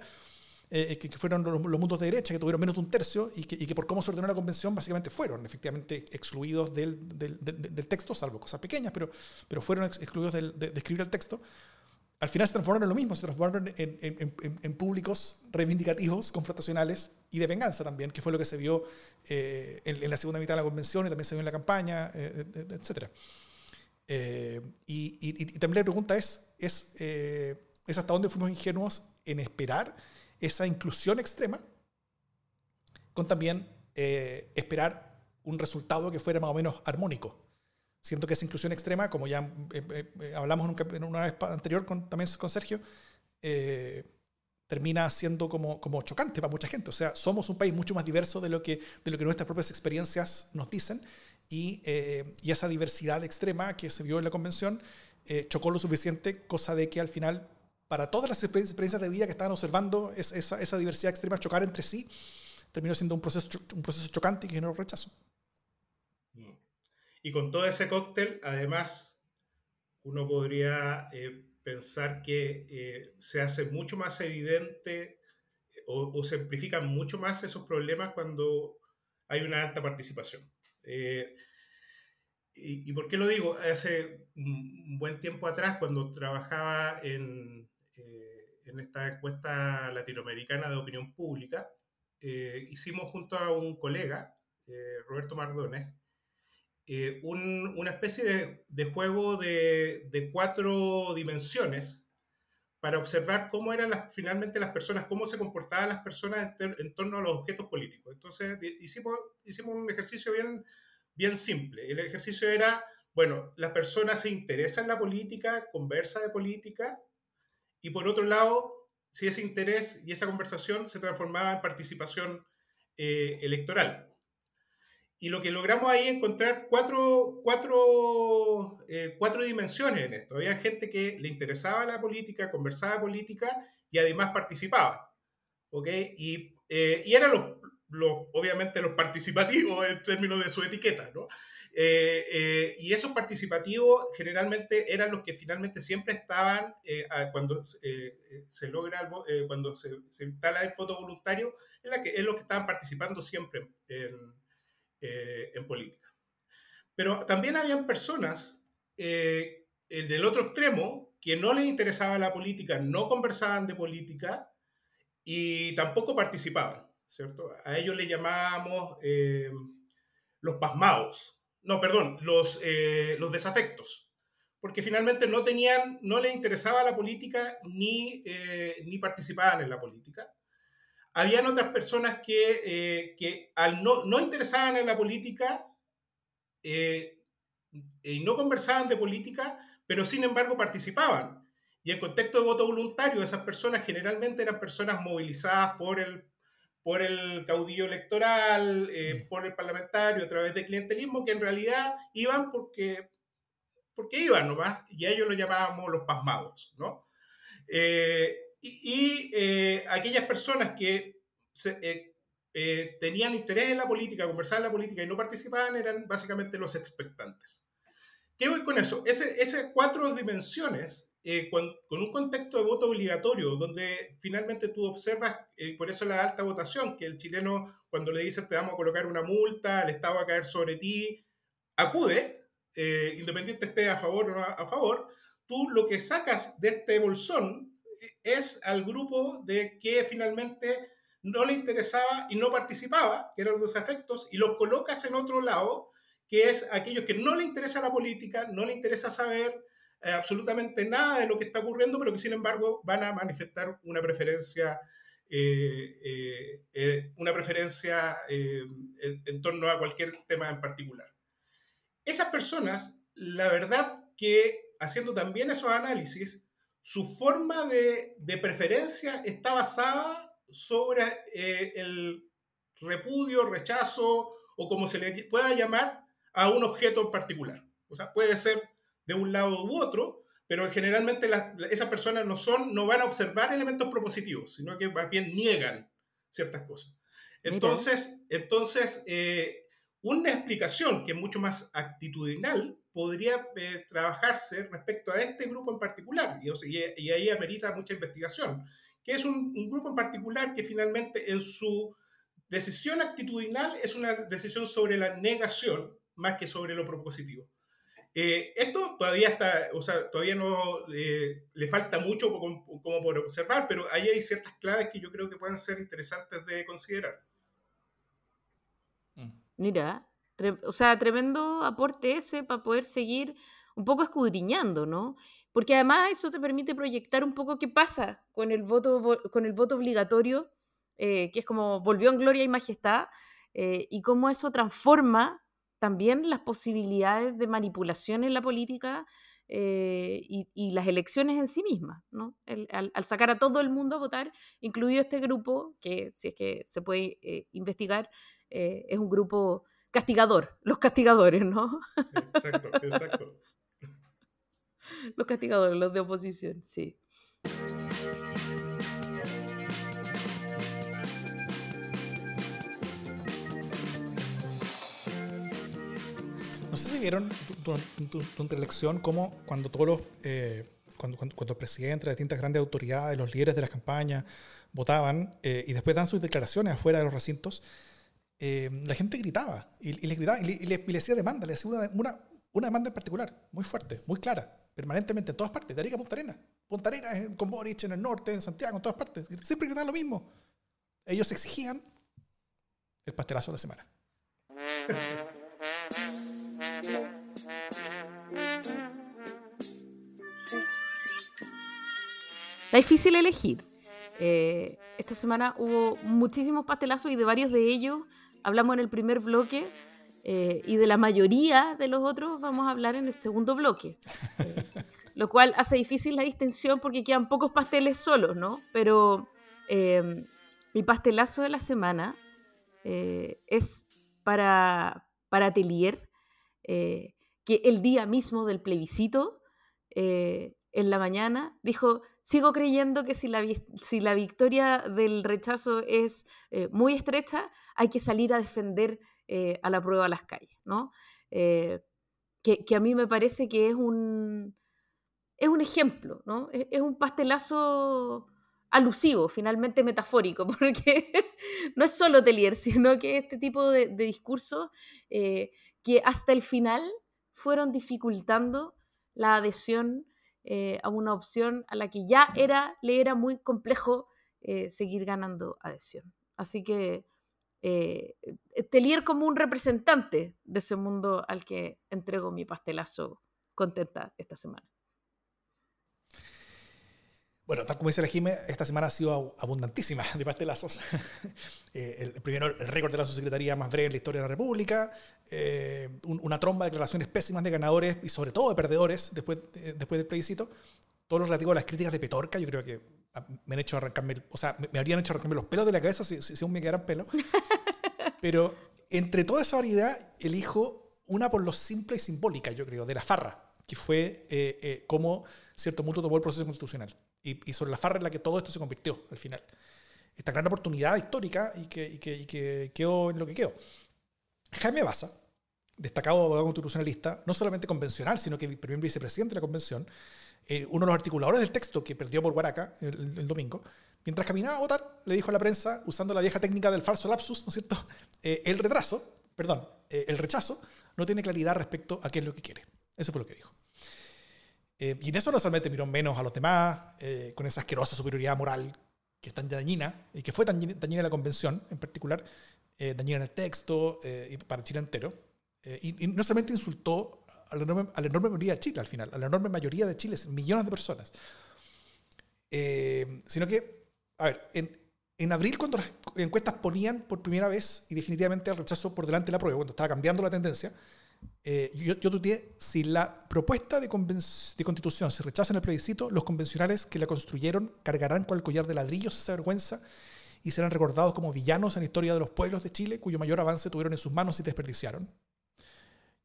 eh, que, fueron los, mundos de derecha, que tuvieron menos de un tercio y que, y que, por cómo se ordenó la convención básicamente fueron efectivamente excluidos del, del, del, texto, salvo cosas pequeñas, pero, pero fueron excluidos de, de, escribir el texto. Al final se transformaron en lo mismo, se transformaron en, en, en, públicos reivindicativos, confrontacionales y de venganza también, que fue lo que se vio eh, en, la segunda mitad de la convención y también se vio en la campaña, eh, etc. Eh, y, y, y, también la pregunta es, es, es hasta dónde fuimos ingenuos en esperar esa inclusión extrema con también eh, esperar un resultado que fuera más o menos armónico. Siento que esa inclusión extrema, como ya eh, eh, hablamos en, una vez anterior con, también con Sergio, termina siendo como, como chocante para mucha gente. O sea, somos un país mucho más diverso de lo que, de lo que nuestras propias experiencias nos dicen y, y esa diversidad extrema que se vio en la convención chocó lo suficiente, cosa de que al final para todas las experiencias de vida que estaban observando esa, diversidad extrema chocar entre sí, terminó siendo un proceso, un proceso chocante y generó rechazo. Mm. Y con todo ese cóctel, además, uno podría eh, pensar que eh, se hace mucho más evidente eh, o, se amplifican mucho más esos problemas cuando hay una alta participación. y, por qué lo digo? Hace un buen tiempo atrás, cuando trabajaba en, en esta encuesta latinoamericana de opinión pública, eh, hicimos junto a un colega, eh, Roberto Mardones, eh, un, una especie de, de juego de, de, cuatro dimensiones para observar cómo eran las, finalmente las personas, cómo se comportaban las personas en, en, torno a los objetos políticos. Entonces hicimos, hicimos un ejercicio bien, bien simple. El ejercicio era, bueno, las personas se interesan en la política, conversa de política, y por otro lado, si ese interés y esa conversación se transformaba en participación eh, electoral. Y lo que logramos ahí encontrar cuatro, cuatro, eh, cuatro dimensiones en esto. Había gente que le interesaba la política, conversaba política y además participaba. ¿ok? Y, eh, y eran los, los, obviamente los participativos en términos de su etiqueta. ¿no? Eh, eh, y esos participativos generalmente eran los que finalmente siempre estaban eh, cuando se logra, cuando se, instala el voto voluntario, es, la que, es los que estaban participando siempre en, en política. Pero también habían personas del otro extremo que no les interesaba la política, no conversaban de política y tampoco participaban, ¿cierto? A ellos le llamábamos los pasmados, no, perdón, los, eh, los desafectos, porque finalmente no tenían, no les interesaba la política ni, eh, ni participaban en la política. Habían otras personas que, eh, que al no, no interesaban en la política y no conversaban de política, pero sin embargo participaban. Y en contexto de voto voluntario, esas personas generalmente eran personas movilizadas por el por el caudillo electoral, eh, mm. por el parlamentario, a través de clientelismo, que en realidad iban porque, porque iban nomás, y a ellos lo llamábamos los pasmados, ¿no? Eh, y, eh, aquellas personas que tenían interés en la política, conversaban en la política y no participaban eran básicamente los expectantes. ¿Qué voy con eso? Ese, esas cuatro dimensiones eh, con, un contexto de voto obligatorio, donde finalmente tú observas, eh, por eso la alta votación, que el chileno cuando le dice te vamos a colocar una multa, el Estado va a caer sobre ti, acude, eh, independiente esté a favor o no a favor, tú lo que sacas de este bolsón es al grupo de que finalmente no le interesaba y no participaba, que eran los desafectos, y los colocas en otro lado, que es aquellos que no le interesa la política, no le interesa saber, eh, absolutamente nada de lo que está ocurriendo, pero que sin embargo van a manifestar una preferencia, eh, eh, una preferencia en, en, torno a cualquier tema en particular. Esas personas, la verdad que haciendo también esos análisis, su forma de, de preferencia está basada sobre el repudio, rechazo o como se le pueda llamar a un objeto en particular. O sea, puede ser de un lado u otro, pero generalmente esas personas no, son, no van a observar elementos propositivos, sino que más bien niegan ciertas cosas. Entonces, entonces eh, una explicación que es mucho más actitudinal podría eh, trabajarse respecto a este grupo en particular, y, y, ahí amerita mucha investigación, que es un, un grupo en particular que finalmente en su decisión actitudinal es una decisión sobre la negación más que sobre lo propositivo. Eh, esto todavía está, o sea, todavía no eh, le falta mucho como, por observar, pero ahí hay ciertas claves que yo creo que pueden ser interesantes de considerar. Mm. Mira, o sea, tremendo aporte ese para poder seguir un poco escudriñando, ¿no? Porque además eso te permite proyectar un poco qué pasa con el voto, con el voto obligatorio, eh, que es como volvió en gloria y majestad, y cómo eso transforma también las posibilidades de manipulación en la política eh, y, las elecciones en sí mismas, ¿no? al, sacar a todo el mundo a votar, incluido este grupo, que si es que se puede eh, investigar, eh, es un grupo castigador, los castigadores, ¿no? Exacto, exacto. los castigadores, los de oposición, sí. Sé si vieron durante la elección cómo cuando todos los, eh, cuando, cuando, cuando, presidentes de distintas grandes autoridades, los líderes de las campañas votaban eh, y después dan sus declaraciones afuera de los recintos, eh, la gente gritaba y, les gritaba y, le, hacía demanda, le hacía una, una, una, demanda en particular, muy fuerte, muy clara, permanentemente en todas partes, de Arica a Punta Arenas. Punta Arenas, con Boric, en el norte, en Santiago, en todas partes. Siempre gritaban lo mismo. Ellos exigían el pastelazo de la semana. Está difícil elegir. Eh, esta semana hubo muchísimos pastelazos y de varios de ellos hablamos en el primer bloque eh, y de la mayoría de los otros vamos a hablar en el segundo bloque. lo cual hace difícil la distinción porque quedan pocos pasteles solos, ¿no? Pero eh, mi pastelazo de la semana eh, es para, para Atelier, eh, que el día mismo del plebiscito, en la mañana, dijo, sigo creyendo que si la, si la victoria del rechazo es muy estrecha, hay que salir a defender a la prueba a las calles, ¿no? Que, a mí me parece que es un, es un ejemplo, ¿no? Es, un pastelazo alusivo, finalmente metafórico, porque no es solo Telier, sino que este tipo de, discursos eh, que hasta el final fueron dificultando la adhesión eh, a una opción a la que ya era, le era muy complejo eh, seguir ganando adhesión. Así que Telier como un representante de ese mundo al que entrego mi pastelazo contenta esta semana. Bueno, tal como dice la Jime, esta semana ha sido abundantísima de pastelazos. Eh, el, primero, el récord de la subsecretaría más breve en la historia de la República, eh, una tromba de declaraciones pésimas de ganadores y sobre todo de perdedores después, después del plebiscito. Todo lo relativo a las críticas de Petorca, yo creo que me han hecho arrancarme, o sea, me, habrían hecho arrancarme los pelos de la cabeza si, si, aún me quedaran pelos. Pero entre toda esa variedad, elijo una por lo simple y simbólica, yo creo, de la farra, que fue eh, cómo cierto mundo tomó el proceso constitucional y, sobre la farra en la que todo esto se convirtió al final. Esta gran oportunidad histórica y que, y que, que quedó en lo que quedó. Jaime Baza, destacado abogado constitucionalista, no solamente convencional, sino que primer vicepresidente de la convención, eh, uno de los articuladores del texto que perdió por Guaraca el, domingo, mientras caminaba a votar, le dijo a la prensa, usando la vieja técnica del falso lapsus, ¿no es cierto? Eh, el retraso, perdón, eh, el rechazo no tiene claridad respecto a qué es lo que quiere. Eso fue lo que dijo. Eh, y en eso no solamente miró menos a los demás, eh, con esa asquerosa superioridad moral que es tan dañina, y que fue tan dañina la convención en particular, eh, dañina en el texto y para Chile entero. Y, no solamente insultó a la, enorme, a la, enorme, mayoría de Chile al final, a la enorme mayoría de Chile, millones de personas. sino que, a ver, en, en abril cuando las encuestas ponían por primera vez y definitivamente el rechazo por delante de la prueba, cuando estaba cambiando la tendencia, eh, yo, yo tuteé, si la propuesta de, de, constitución se rechaza en el plebiscito, los convencionales que la construyeron cargarán con el collar de ladrillos esa vergüenza y serán recordados como villanos en la historia de los pueblos de Chile cuyo mayor avance tuvieron en sus manos y desperdiciaron.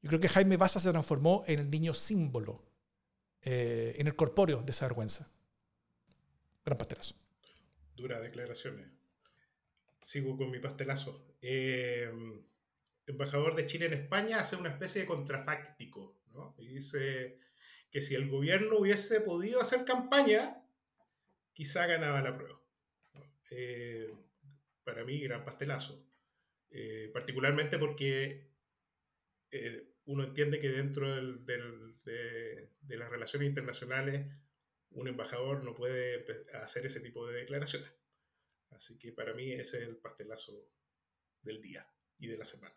Yo creo que Jaime Baza se transformó en el niño símbolo, eh, en el corpóreo de esa vergüenza. Gran pastelazo. Dura declaraciones. Sigo con mi pastelazo. Eh, embajador de Chile en España hace una especie de contrafáctico, ¿no? Y dice que si el gobierno hubiese podido hacer campaña, quizá ganaba la prueba. Eh, para mí, gran pastelazo. Eh, particularmente porque eh, uno entiende que dentro de, de, las relaciones internacionales un embajador no puede hacer ese tipo de declaraciones. Así que para mí ese es el pastelazo del día y de la semana.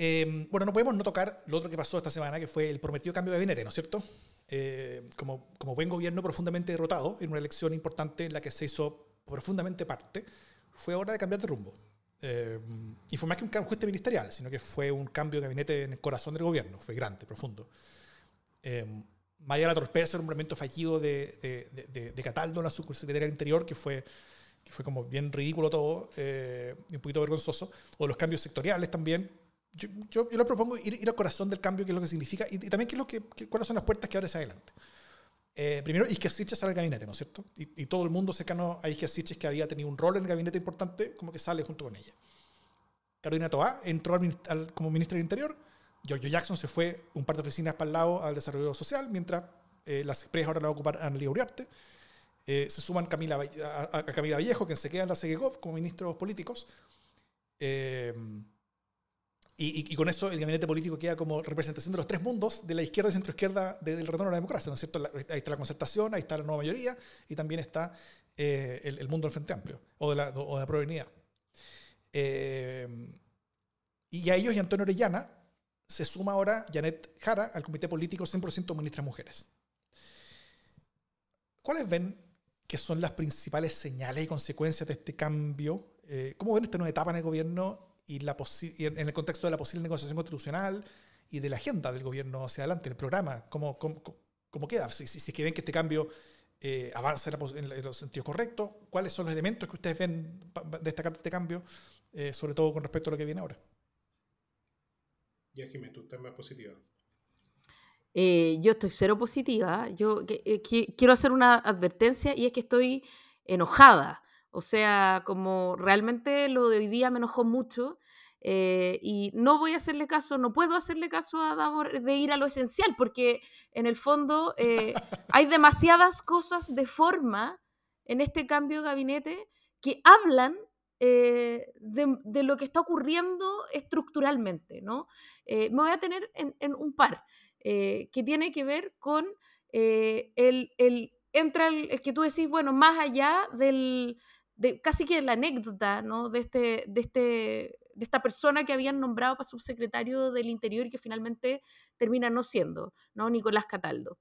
Em, bueno, no podemos no tocar lo otro que pasó esta semana, que fue el prometido cambio de gabinete, ¿no es cierto? Eh, como, como buen gobierno profundamente derrotado en una elección importante en la que se hizo profundamente parte, fue hora de cambiar de rumbo. Em, y fue más que un ajuste ministerial, sino que fue un cambio de gabinete en el corazón del gobierno, fue grande, profundo. De la torpeza, el nombramiento fallido de, de, de, Cataldo, la subsecretaria del Interior, que fue, que fue como bien ridículo todo, eh, un poquito vergonzoso, o los cambios sectoriales también. Yo, yo, yo le propongo ir, ir, al corazón del cambio, qué es lo que significa, y, también qué es lo que, cuáles son las puertas que abre hacia adelante. Eh, primero, Isquia sale al gabinete, ¿no es cierto? Y, y, todo el mundo cercano a Isquia que había tenido un rol en el gabinete importante, como que sale junto con ella. Carolina Toá entró al, como ministra del Interior, Giorgio Jackson se fue un par de oficinas para el lado al desarrollo social, mientras eh, las empresas ahora la va a ocupar Annalía Uriarte. Eh, se suman Camila, a, Camila Vallejo, quien se queda en la CEGEGOV como ministros políticos. Eh, y, con eso el gabinete político queda como representación de los tres mundos, de la izquierda y centroizquierda del retorno a la democracia, ¿no es cierto? ahí está la concertación, ahí está la nueva mayoría y también está el, mundo del Frente Amplio o de la, o de la provenida. y a ellos y Antonio Orellana, se suma ahora Janet Jara al comité político 100% ministras mujeres. ¿Cuáles ven que son las principales señales y consecuencias de este cambio Eh, ¿Cómo ven esta nueva etapa en el gobierno y, en el contexto de la posible negociación constitucional y de la agenda del gobierno hacia adelante, el programa? ¿Cómo, cómo, queda? Si, si, si, es que ven que este cambio eh, avanza en, los sentidos correctos, ¿cuáles son los elementos que ustedes ven destacar de este cambio, eh, sobre todo con respecto a lo que viene ahora? Que tú estás más positiva. Eh, yo estoy cero positiva. Yo quiero hacer una advertencia y es que estoy enojada. O sea, como realmente lo de hoy día me enojó mucho eh, y no voy a hacerle caso, no puedo hacerle caso a Davor de ir a lo esencial, porque en el fondo eh, hay demasiadas cosas de forma en este cambio de gabinete que hablan eh, de, lo que está ocurriendo estructuralmente. ¿no? me voy a tener en, un par, que tiene que ver con el, el, entra el, que tú decís, bueno, más allá del, de casi que la anécdota ¿no? de, este, de, este, de esta persona que habían nombrado para subsecretario del Interior y que finalmente termina no siendo, ¿no? Nicolás Cataldo.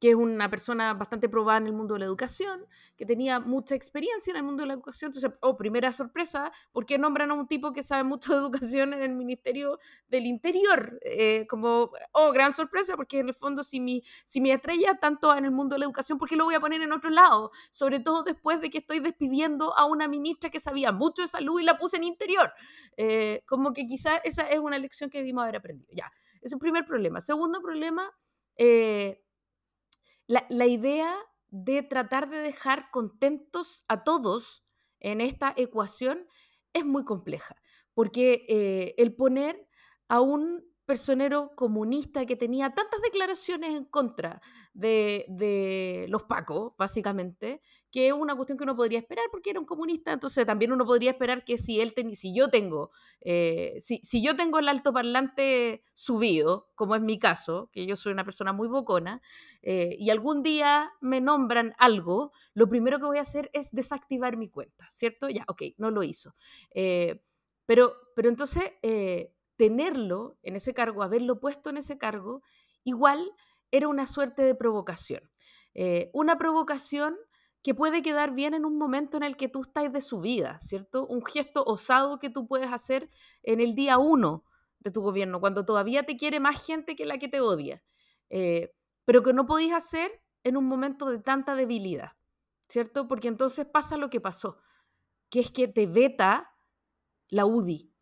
Que es una persona bastante probada en el mundo de la educación, que tenía mucha experiencia en el mundo de la educación. Entonces, oh, primera sorpresa, ¿por qué nombran a un tipo que sabe mucho de educación en el Ministerio del Interior? Eh, como, oh, gran sorpresa, porque en el fondo si mi, si mi estrella tanto en el mundo de la educación, ¿por qué lo voy a poner en otro lado? Sobre todo después de que estoy despidiendo a una ministra que sabía mucho de salud y la puse en Interior. Eh, como que quizás esa es una lección que debimos haber aprendido. Ya, ese es el primer problema. Segundo problema, eh, la, idea de tratar de dejar contentos a todos en esta ecuación es muy compleja, porque eh, el poner a un personero comunista que tenía tantas declaraciones en contra de, los pacos, básicamente, que es una cuestión que uno podría esperar porque era un comunista, entonces también uno podría esperar que si él si yo tengo, eh, si, yo tengo el altoparlante subido, como es mi caso, que yo soy una persona muy bocona, eh, y algún día me nombran algo, lo primero que voy a hacer es desactivar mi cuenta, ¿cierto? Ya, ok, no lo hizo. Eh, pero, pero entonces tenerlo en ese cargo, haberlo puesto en ese cargo, igual era una suerte de provocación. Una provocación que puede quedar bien en un momento en el que tú estás de su vida, ¿cierto? Un gesto osado que tú puedes hacer en el día uno de tu gobierno, cuando todavía te quiere más gente que la que te odia, eh, pero que no podías hacer en un momento de tanta debilidad, ¿cierto? Porque entonces pasa lo que pasó, que es que te veta la UDI.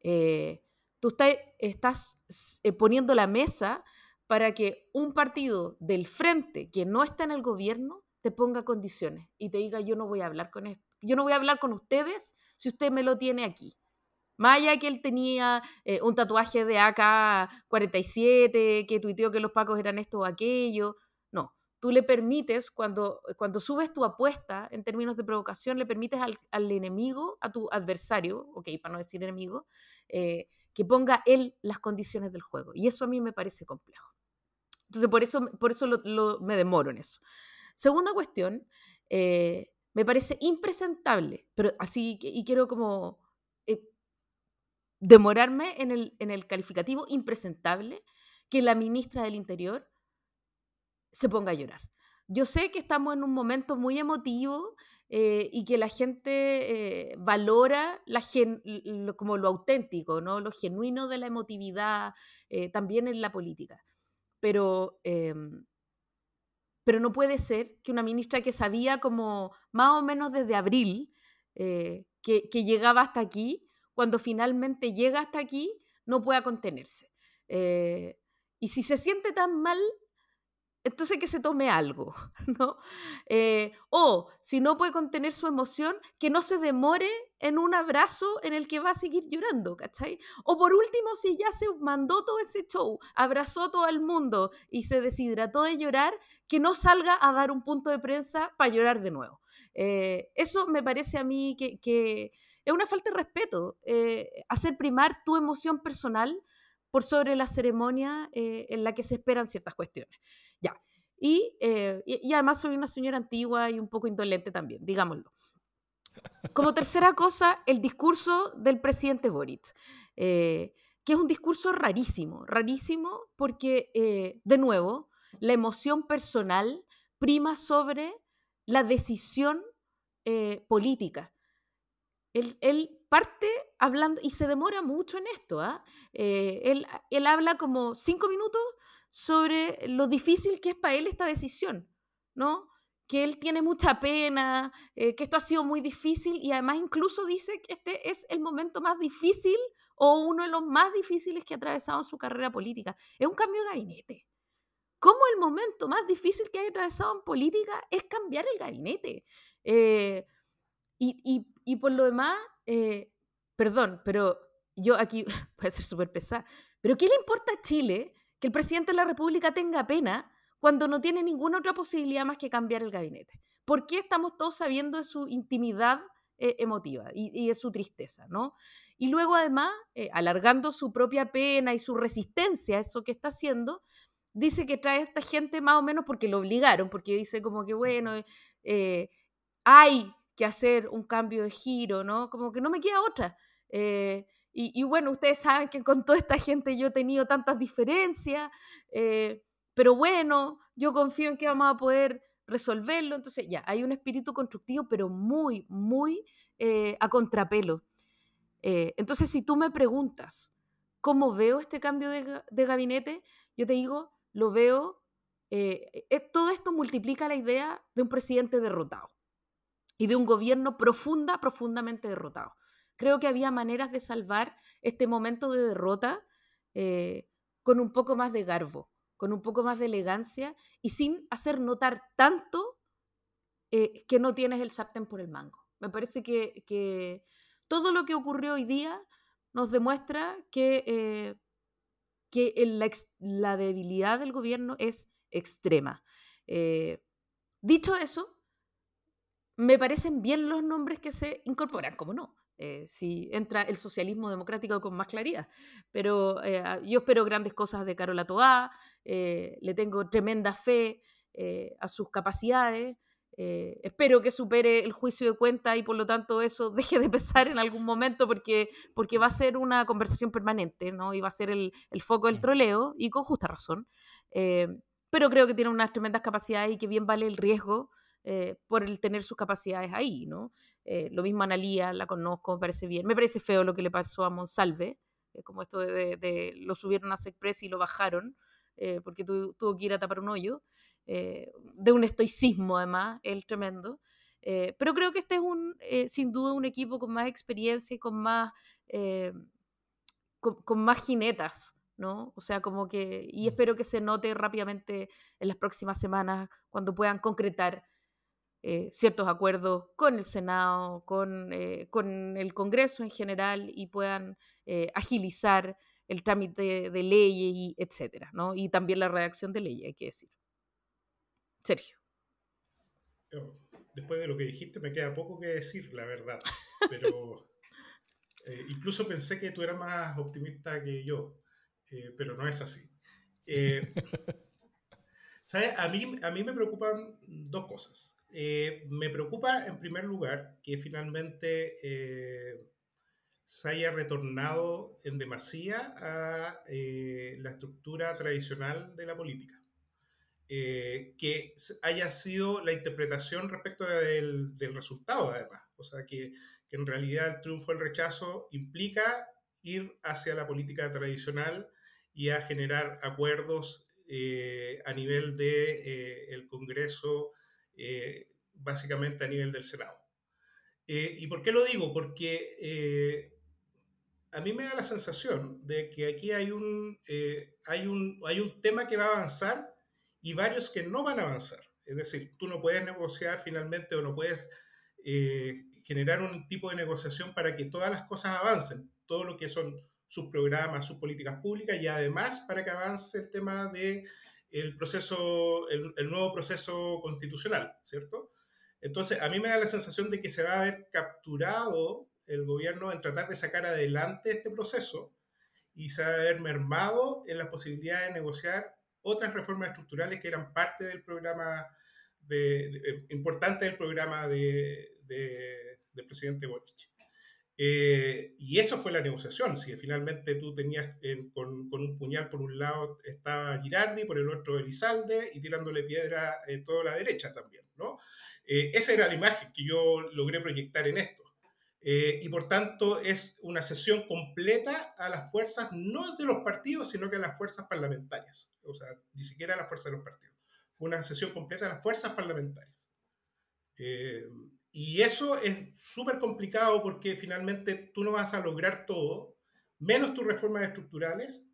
Eh, tú estás, eh, poniendo la mesa para que un partido del frente que no está en el gobierno te ponga condiciones y te diga yo no voy a hablar con esto, yo no voy a hablar con ustedes si usted me lo tiene aquí. Más allá que él tenía eh, un tatuaje de AK-47, que tuiteó que los pacos eran esto o aquello. No, tú le permites, cuando, cuando subes tu apuesta en términos de provocación, le permites al, al enemigo, a tu adversario, ok, para no decir enemigo, eh, que ponga él las condiciones del juego. Y eso a mí me parece complejo. Entonces, por eso, por eso me demoro en eso. Segunda cuestión, eh, me parece impresentable, pero así, y quiero como eh, demorarme en el, en el calificativo impresentable, que la ministra del Interior se ponga a llorar. Yo sé que estamos en un momento muy emotivo eh, y que la gente eh, valora la lo, como lo auténtico, ¿no? lo genuino de la emotividad, eh, también en la política. Pero, em, pero no puede ser que una ministra que sabía como más o menos desde abril que, que, llegaba hasta aquí, cuando finalmente llega hasta aquí, no pueda contenerse. y si se siente tan mal, entonces que se tome algo, ¿no? Eh, o si no puede contener su emoción, que no se demore en un abrazo en el que va a seguir llorando, ¿cachai? O por último, si ya se mandó todo ese show, abrazó todo el mundo y se deshidrató de llorar, que no salga a dar un punto de prensa para llorar de nuevo. Eh, eso me parece a mí que, es una falta de respeto, eh, hacer primar tu emoción personal por sobre la ceremonia en la que se esperan ciertas cuestiones. Ya. Eh, y, y, además soy una señora antigua y un poco indolente también, digámoslo. Como tercera cosa, el discurso del presidente Boric, eh, que es un discurso rarísimo, rarísimo porque, eh, de nuevo, la emoción personal prima sobre la decisión política. él, parte hablando, y se demora mucho en esto, ¿ah? eh, él, él habla como cinco minutos sobre lo difícil que es para él esta decisión, ¿no? Que él tiene mucha pena, eh, que esto ha sido muy difícil y además incluso dice que este es el momento más difícil o uno de los más difíciles que ha atravesado en su carrera política. Es un cambio de gabinete. ¿Cómo el momento más difícil que ha atravesado en política es cambiar el gabinete? Eh, y, y, por lo demás, eh, perdón, pero yo aquí puede ser súper pesada, pero ¿qué le importa a Chile que el presidente de la República tenga pena cuando no tiene ninguna otra posibilidad más que cambiar el gabinete? ¿Por qué estamos todos sabiendo de su intimidad eh, emotiva y, de su tristeza, ¿no? Y luego además, eh, alargando su propia pena y su resistencia a eso que está haciendo, dice que trae a esta gente más o menos porque lo obligaron, porque dice como que, bueno, eh, hay que hacer un cambio de giro, ¿no? Como que no me queda otra. Eh, y, bueno, ustedes saben que con toda esta gente yo he tenido tantas diferencias, eh, pero bueno, yo confío en que vamos a poder resolverlo. Entonces, ya, hay un espíritu constructivo, pero muy, muy eh, a contrapelo. entonces, si tú me preguntas cómo veo este cambio de, de gabinete, yo te digo, lo veo, todo esto multiplica la idea de un presidente derrotado y de un gobierno profunda, profundamente derrotado. Creo que había maneras de salvar este momento de derrota eh, con un poco más de garbo, con un poco más de elegancia y sin hacer notar tanto eh, que no tienes el sartén por el mango. Me parece que, todo lo que ocurrió hoy día nos demuestra que, eh, la, debilidad del gobierno es extrema. dicho eso, me parecen bien los nombres que se incorporan, como no. Eh, si entra el socialismo democrático con más claridad. Pero eh, yo espero grandes cosas de Carola Toá, eh, le tengo tremenda fe a sus capacidades, espero que supere el juicio de cuenta y por lo tanto eso deje de pesar en algún momento porque, porque va a ser una conversación permanente ¿no? y va a ser el, el foco del troleo y con justa razón. pero creo que tiene unas tremendas capacidades y que bien vale el riesgo por el tener sus capacidades ahí, ¿no? Eh, lo mismo Analía, la conozco, me parece bien. Me parece feo lo que le pasó a Monsalve, eh, como esto de, lo subieron a Sexpress y lo bajaron, porque tuvo que ir a tapar un hoyo, de un estoicismo además, el tremendo. pero creo que este es un, sin duda un equipo con más experiencia y con más, con, con más jinetas, ¿no? O sea, como que, y mm. espero que se note rápidamente en las próximas semanas cuando puedan concretar eh, ciertos acuerdos con el Senado, con, eh, con, el Congreso en general y puedan eh, agilizar el trámite de leyes y etcétera, ¿no? Y también la redacción de leyes, hay que decir. Sergio. Después de lo que dijiste me queda poco que decir, la verdad. Pero incluso pensé que tú eras más optimista que yo, pero no es así. ¿Sabes? A mí, a mí me preocupan dos cosas. Eh, me preocupa en primer lugar que finalmente eh, se haya retornado en demasía a eh, la estructura tradicional de la política. que haya sido la interpretación respecto del, resultado, además. O sea, que, en realidad el triunfo del rechazo implica ir hacia la política tradicional y a generar acuerdos a nivel del el Congreso eh, básicamente a nivel del Senado. Eh, ¿Y por qué lo digo? Porque eh, a mí me da la sensación de que aquí hay un, hay, un, hay un tema que va a avanzar y varios que no van a avanzar. Es decir, tú no puedes negociar finalmente o no puedes generar un tipo de negociación para que todas las cosas avancen, todo lo que son sus programas, sus políticas públicas y además para que avance el tema de el proceso, el, nuevo proceso constitucional, ¿cierto? Entonces, a mí me da la sensación de que se va a haber capturado el gobierno en tratar de sacar adelante este proceso y se va a haber mermado en la posibilidad de negociar otras reformas estructurales que eran parte del programa, de, importante del programa de, del presidente Boric. Eh, y eso fue la negociación. Si finalmente tú tenías con, con, un puñal por un lado estaba Girardi, por el otro Elizalde y tirándole piedra en toda la derecha también, ¿no? Eh, esa era la imagen que yo logré proyectar en esto. Eh, y por tanto es una sesión completa a las fuerzas, no de los partidos, sino que a las fuerzas parlamentarias. O sea, ni siquiera a las fuerzas de los partidos. Una sesión completa a las fuerzas parlamentarias. Y eso es súper complicado porque finalmente tú no vas a lograr todo, menos tus reformas estructurales.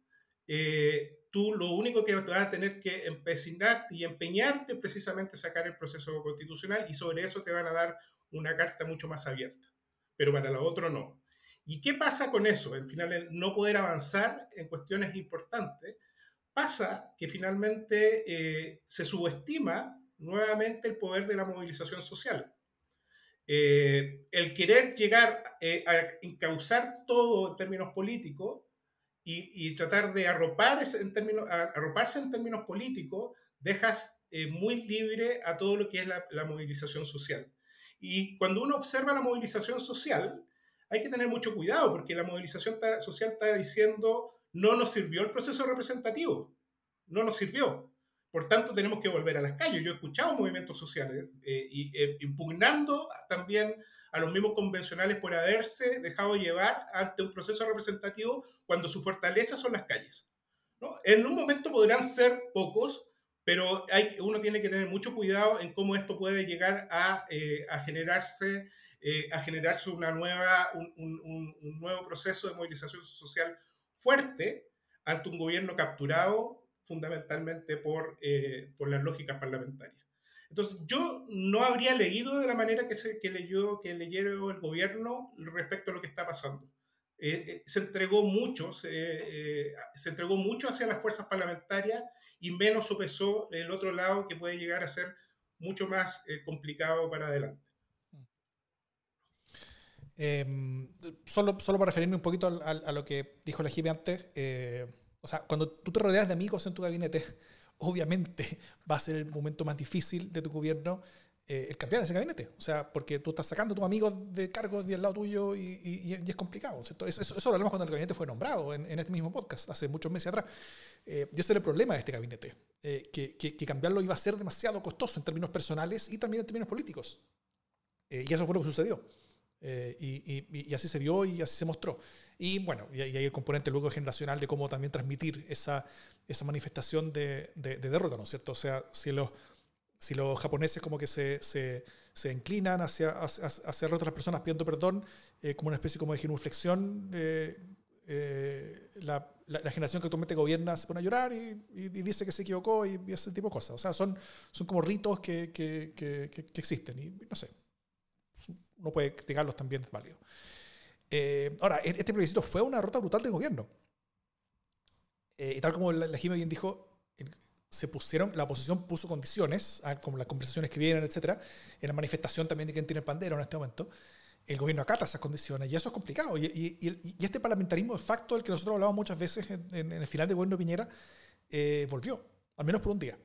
Eh, tú lo único que vas a tener que empecinarte y empeñarte precisamente sacar el proceso constitucional y sobre eso te van a dar una carta mucho más abierta pero para lo otro no. ¿Y qué pasa con eso? En final, no poder avanzar en cuestiones importantes, pasa que finalmente eh, se subestima nuevamente el poder de la movilización social. Eh, el querer llegar eh, a encauzar todo en términos políticos y, tratar de arroparse en términos políticos, dejas muy libre a todo lo que es la movilización social. Y cuando uno observa la movilización social, hay que tener mucho cuidado porque la movilización social está diciendo no nos sirvió el proceso representativo, no nos sirvió. Por tanto, tenemos que volver a las calles. Yo he escuchado movimientos sociales eh, y, eh, impugnando también a los mismos convencionales por haberse dejado llevar ante un proceso representativo cuando su fortaleza son las calles. ¿no? En un momento podrán ser pocos, pero hay, uno tiene que tener mucho cuidado en cómo esto puede llegar a, eh, a generarse, eh, a generarse una nueva, un, un, un, nuevo proceso de movilización social fuerte ante un gobierno capturado fundamentalmente por, eh, por las lógicas parlamentarias. Entonces, yo no habría leído de la manera que, se, que, leyó, que el gobierno respecto a lo que está pasando. se entregó mucho, se, se entregó mucho hacia las fuerzas parlamentarias y menos sopesó el otro lado que puede llegar a ser mucho más eh, complicado para adelante. Em, solo, solo para referirme un poquito a, lo que dijo la Jipe antes, eh, o sea, cuando tú te rodeas de amigos en tu gabinete, obviamente va a ser el momento más difícil de tu gobierno eh, el cambiar ese gabinete. O sea, porque tú estás sacando a tus amigos de cargos del lado tuyo y, y, es complicado. Eso, eso, lo hablamos cuando el gabinete fue nombrado en, en, este mismo podcast, hace muchos meses atrás. Eh, y ese era el problema de este gabinete, eh, que, que, que, cambiarlo iba a ser demasiado costoso en términos personales y también en términos políticos. Eh, y eso fue lo que sucedió. Eh, y, y, así se vio y así se mostró. Y bueno, y, hay el componente luego generacional de cómo también transmitir esa, esa manifestación de, de, de derrota, ¿no es cierto? O sea, si los si los japoneses como que se, se, se inclinan hacia, hacia, hacia otras personas pidiendo perdón, eh, como una especie como de genuflexión, eh, eh, la, la, generación que actualmente gobierna se pone a llorar y, y, dice que se equivocó y, y, ese tipo de cosas. O sea, son, son como ritos que, que, que, que existen y no sé, uno puede criticarlos también, es válido. Eh, ahora, e-, este plebiscito fue una derrota brutal del gobierno. Eh, y tal como la, la bien dijo, se pusieron, la oposición puso condiciones, ah, como las conversaciones que vienen, etcétera, en la manifestación también de quien tiene el pandero en este momento. El gobierno acata esas condiciones y eso es complicado. Y, este parlamentarismo de facto, del que nosotros hablamos muchas veces en el final del gobierno de Piñera, eh, volvió, al menos por un día.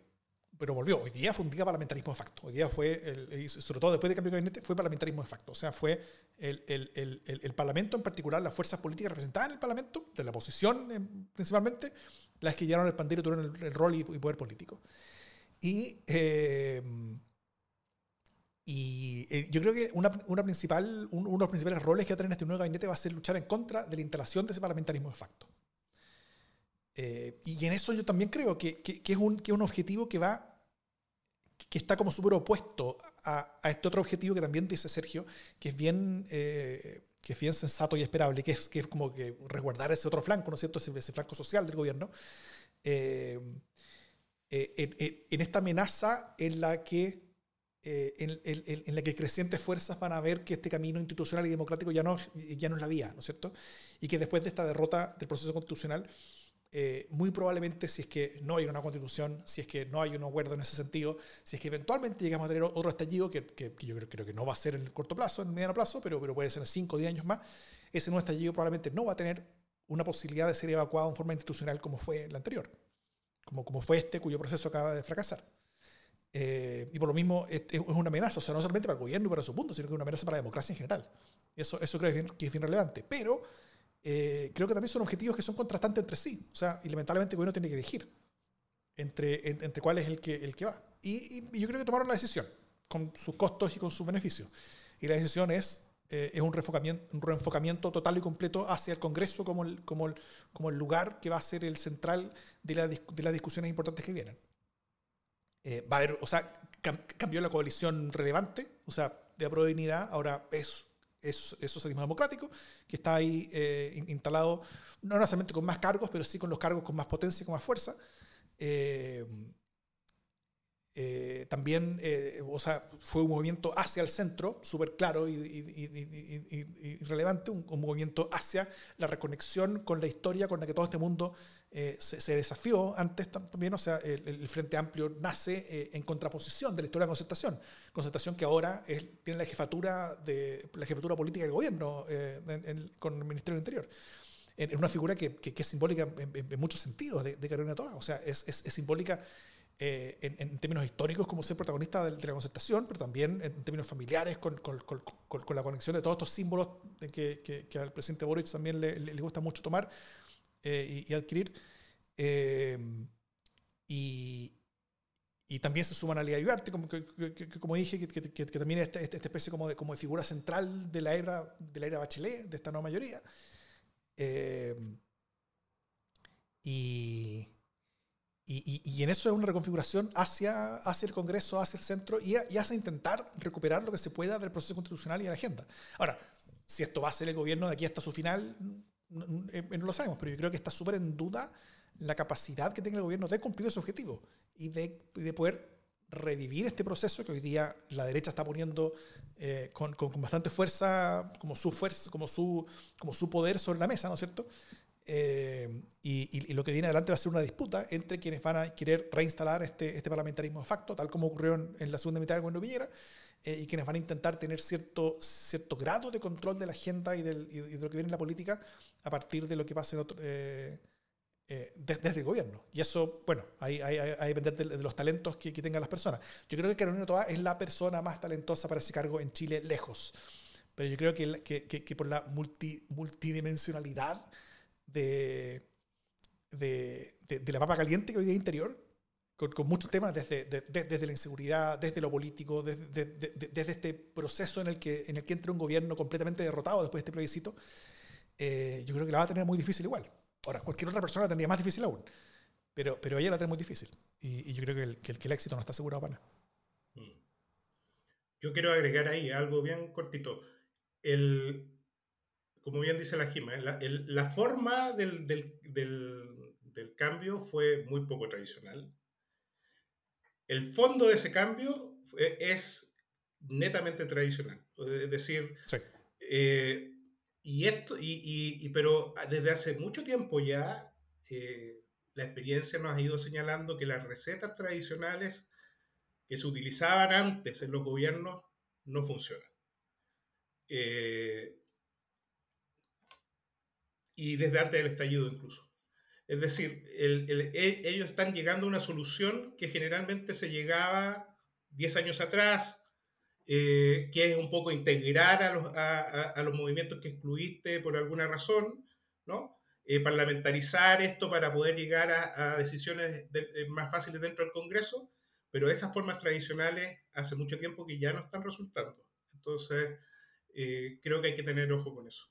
Pero volvió. Hoy día fue un día parlamentarismo de facto. Hoy día fue, el, sobre todo después del cambio de gabinete, fue parlamentarismo de facto. O sea, fue el, el, el Parlamento, en particular las fuerzas políticas representadas en el Parlamento, de la oposición eh, principalmente, las que llevaron el pandero tuvieron el, el rol y, y, poder político. Y, eh, y eh, yo creo que una, una principal, un, uno de los principales roles que va a tener este nuevo gabinete va a ser luchar en contra de la instalación de ese parlamentarismo de facto. Eh, y en eso yo también creo que, que, que, es, un, que es un objetivo que va que está como súper opuesto a, a, este otro objetivo que también dice Sergio, que es bien, eh, que es bien sensato y esperable, que es, que es como que resguardar ese otro flanco, ¿no es cierto? Ese, ese flanco social del gobierno, eh, eh, en, en, esta amenaza en la que eh, en, en, en, la que crecientes fuerzas van a ver que este camino institucional y democrático ya no, ya no es la vía, ¿no es cierto? Y que después de esta derrota del proceso constitucional, eh, muy probablemente si es que no hay una constitución, si es que no hay un acuerdo en ese sentido, si es que eventualmente llegamos a tener otro estallido, que, que, que yo creo, creo, que no va a ser en el corto plazo, en el mediano plazo, pero, pero puede ser en 5 o 10 años más, ese nuevo estallido probablemente no va a tener una posibilidad de ser evacuado en forma institucional como fue el anterior, como, como fue este cuyo proceso acaba de fracasar. Eh, y por lo mismo es, es, una amenaza, o sea, no solamente para el gobierno y para su punto, sino que es una amenaza para la democracia en general. Eso, eso creo que es bien relevante. Pero eh, creo que también son objetivos que son contrastantes entre sí. O sea, y lamentablemente el gobierno tiene que elegir entre, entre, entre cuál es el que, el que va. Y, y, yo creo que tomaron la decisión, con sus costos y con sus beneficios. Y la decisión es eh, es un reenfocamiento, un reenfocamiento total y completo hacia el Congreso como el, como el, como el lugar que va a ser el central de, la, de las discusiones importantes que vienen. Eh, va a haber, o sea, cambió la coalición relevante, o sea, de dignidad, ahora es, es, socialismo democrático, que está ahí eh, instalado, no necesariamente con más cargos, pero sí con los cargos con más potencia, con más fuerza. Eh, eh, también, o sea, fue un movimiento hacia el centro, súper claro y, relevante, un, movimiento hacia la reconexión con la historia con la que todo este mundo eh, se, desafió antes también, o sea, el, Frente Amplio nace en contraposición de la historia de la concertación, concertación que ahora tiene la jefatura, de, la jefatura política del gobierno con el Ministerio del Interior. Es una figura que, es simbólica en, muchos sentidos de, de Carolina Toa, o sea, es, es simbólica eh, en, términos históricos como ser protagonista de, la concertación, pero también en términos familiares, con, con, con, con la conexión de todos estos símbolos que, que, que al presidente Boric también le, le, gusta mucho tomar eh, y, adquirir. Eh, y, y, también se suman a Lía Ugarte, como, como dije, que, también es esta, esta, especie como de, como de figura central de la era, de la era Bachelet, de esta nueva mayoría. y y, y, en eso es una reconfiguración hacia, hacia el Congreso, hacia el centro y, y hacia intentar recuperar lo que se pueda del proceso constitucional y de la agenda. Ahora, si esto va a ser el gobierno de aquí hasta su final, no, eh, lo sabemos, pero yo creo que está súper en duda la capacidad que tenga el gobierno de cumplir ese objetivo y de, de poder revivir este proceso que hoy día la derecha está poniendo eh, con, con, con, bastante fuerza, como su fuerza, como su, como su poder sobre la mesa, ¿no es cierto? Eh, y, lo que viene adelante va a ser una disputa entre quienes van a querer reinstalar este, este parlamentarismo de facto, tal como ocurrió en, la segunda mitad del gobierno Piñera, eh, y quienes van a intentar tener cierto, cierto grado de control de la agenda y, del, y de lo que viene en la política a partir de lo que pase en otro, eh, desde el gobierno. Y eso, bueno, hay, hay, hay depender de, los talentos que, que, tengan las personas. Yo creo que Carolina Toa es la persona más talentosa para ese cargo en Chile, lejos. Pero yo creo que, que, que por la multi, multidimensionalidad de, de, de, la papa caliente que hoy día interior, con, con muchos temas desde, desde la inseguridad, desde lo político, desde, desde, este proceso en el, que, en el que entra un gobierno completamente derrotado después de este plebiscito, eh, yo creo que la va a tener muy difícil igual. Ahora, cualquier otra persona la tendría más difícil aún, pero, pero ella la tiene muy difícil. Y, yo creo que el, que el, que el, éxito no está asegurado para nada. Mm. Yo quiero agregar ahí algo bien cortito. El, como bien dice la Jima, la, forma del, cambio fue muy poco tradicional. El fondo de ese cambio es netamente tradicional. Es decir, eh, y esto, y, pero desde hace mucho tiempo ya eh, la experiencia nos ha ido señalando que las recetas tradicionales que se utilizaban antes en los gobiernos no funcionan. Eh, y desde antes del estallido incluso. Es decir, e, ellos están llegando a una solución que generalmente se llegaba 10 años atrás, eh, que es un poco integrar a los, a, los, movimientos que excluiste por alguna razón, ¿no? Eh, parlamentarizar esto para poder llegar a, decisiones eh, más fáciles dentro del Congreso, pero esas formas tradicionales hace mucho tiempo que ya no están resultando. Entonces, creo que hay que tener ojo con eso.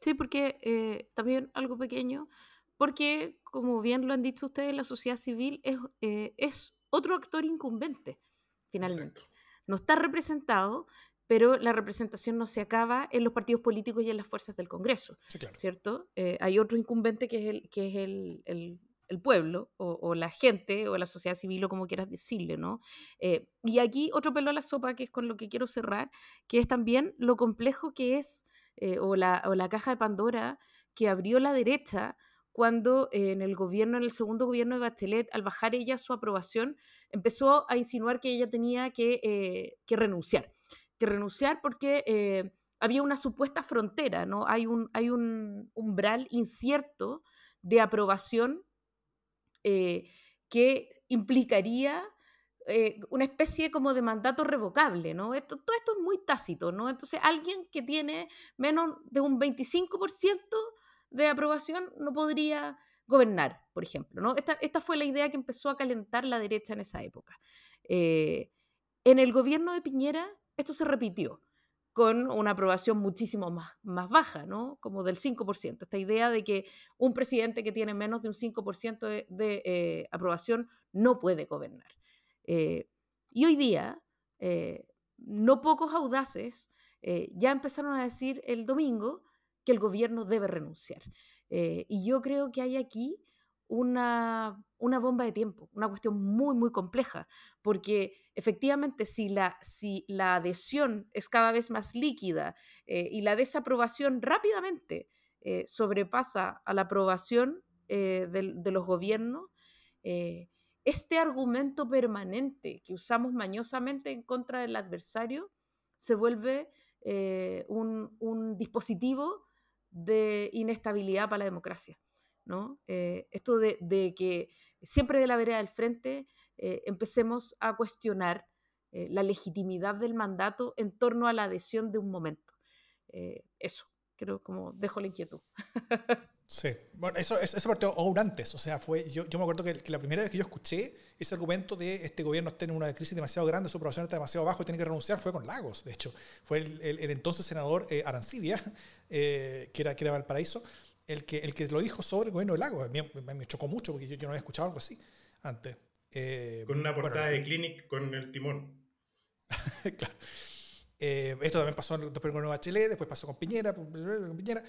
Sí, porque eh, también algo pequeño, porque como bien lo han dicho ustedes, la sociedad civil es, eh, es otro actor incumbente, finalmente. No está representado, pero la representación no se acaba en los partidos políticos y en las fuerzas del Congreso, ¿cierto? Eh, hay otro incumbente que es el, que es el, el, el pueblo o, o, la gente o la sociedad civil o como quieras decirle, ¿no? y aquí otro pelo a la sopa, que es con lo que quiero cerrar, que es también lo complejo que es eh, o, la, o, la, caja de Pandora que abrió la derecha cuando eh, en el gobierno, en el segundo gobierno de Bachelet, al bajar ella su aprobación, empezó a insinuar que ella tenía que, eh, renunciar. Que renunciar porque había una supuesta frontera, ¿no? Hay un, umbral incierto de aprobación que implicaría eh, una especie como de mandato revocable, ¿no? Todo esto es muy tácito, ¿no? Entonces, alguien que tiene menos de un 25% de aprobación no podría gobernar, por ejemplo, ¿no? Esta, esta, fue la idea que empezó a calentar la derecha en esa época. Eh, en el gobierno de Piñera, esto se repitió. con una aprobación muchísimo más, más baja, ¿no? Como del 5%. Esta idea de que un presidente que tiene menos de un 5% de, de eh, aprobación no puede gobernar. Eh, y hoy día, no pocos audaces ya empezaron a decir el domingo que el gobierno debe renunciar. y yo creo que hay aquí una, una bomba de tiempo, una cuestión muy, muy compleja, porque efectivamente si la, si la adhesión es cada vez más líquida eh, y la desaprobación rápidamente eh, sobrepasa a la aprobación eh, de, los gobiernos, este argumento permanente que usamos mañosamente en contra del adversario se vuelve un, un dispositivo de inestabilidad para la democracia. ¿no? Eh, esto de, que siempre de la vereda del frente eh, empecemos a cuestionar eh, la legitimidad del mandato en torno a la adhesión de un momento. eso, creo como dejo la inquietud. Sí, bueno, eso, eso partió aún antes, o sea, fue, yo, yo me acuerdo que, la primera vez que yo escuché ese argumento de este gobierno está en una crisis demasiado grande, su aprobación está demasiado bajo y tiene que renunciar, fue con Lagos, de hecho, fue el, el, entonces senador Arancidia, que, era, que era Valparaíso, el que, el que lo dijo sobre el gobierno del lago. Me, me chocó mucho porque yo, no había escuchado algo así antes. Eh, con una portada de Clinic con el timón. claro. Eh, esto también pasó después con Bachelet, después pasó con Piñera, con Piñera.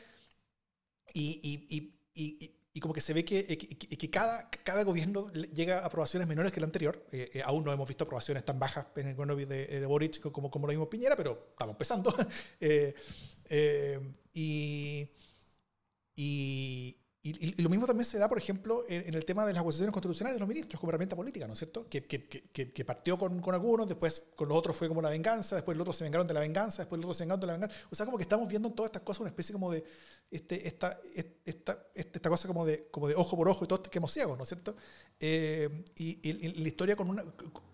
Y, y, y, y, como que se ve que, que, cada, cada gobierno llega a aprobaciones menores que el anterior. Eh, aún no hemos visto aprobaciones tan bajas en el gobierno de, Boric como, como lo vimos Piñera, pero estamos empezando. y, y, lo mismo también se da, por ejemplo, en, el tema de las acusaciones constitucionales de los ministros como herramienta política, ¿no es cierto? Que, que, que, partió con, con, algunos, después con los otros fue como la venganza, después los otros se vengaron de la venganza, después los otros se vengaron de la venganza. O sea, como que estamos viendo en todas estas cosas una especie como de este, esta, esta, esta, cosa como de, como de ojo por ojo y todo que hemos ciegos, ¿no es cierto? Eh, y, la historia con una,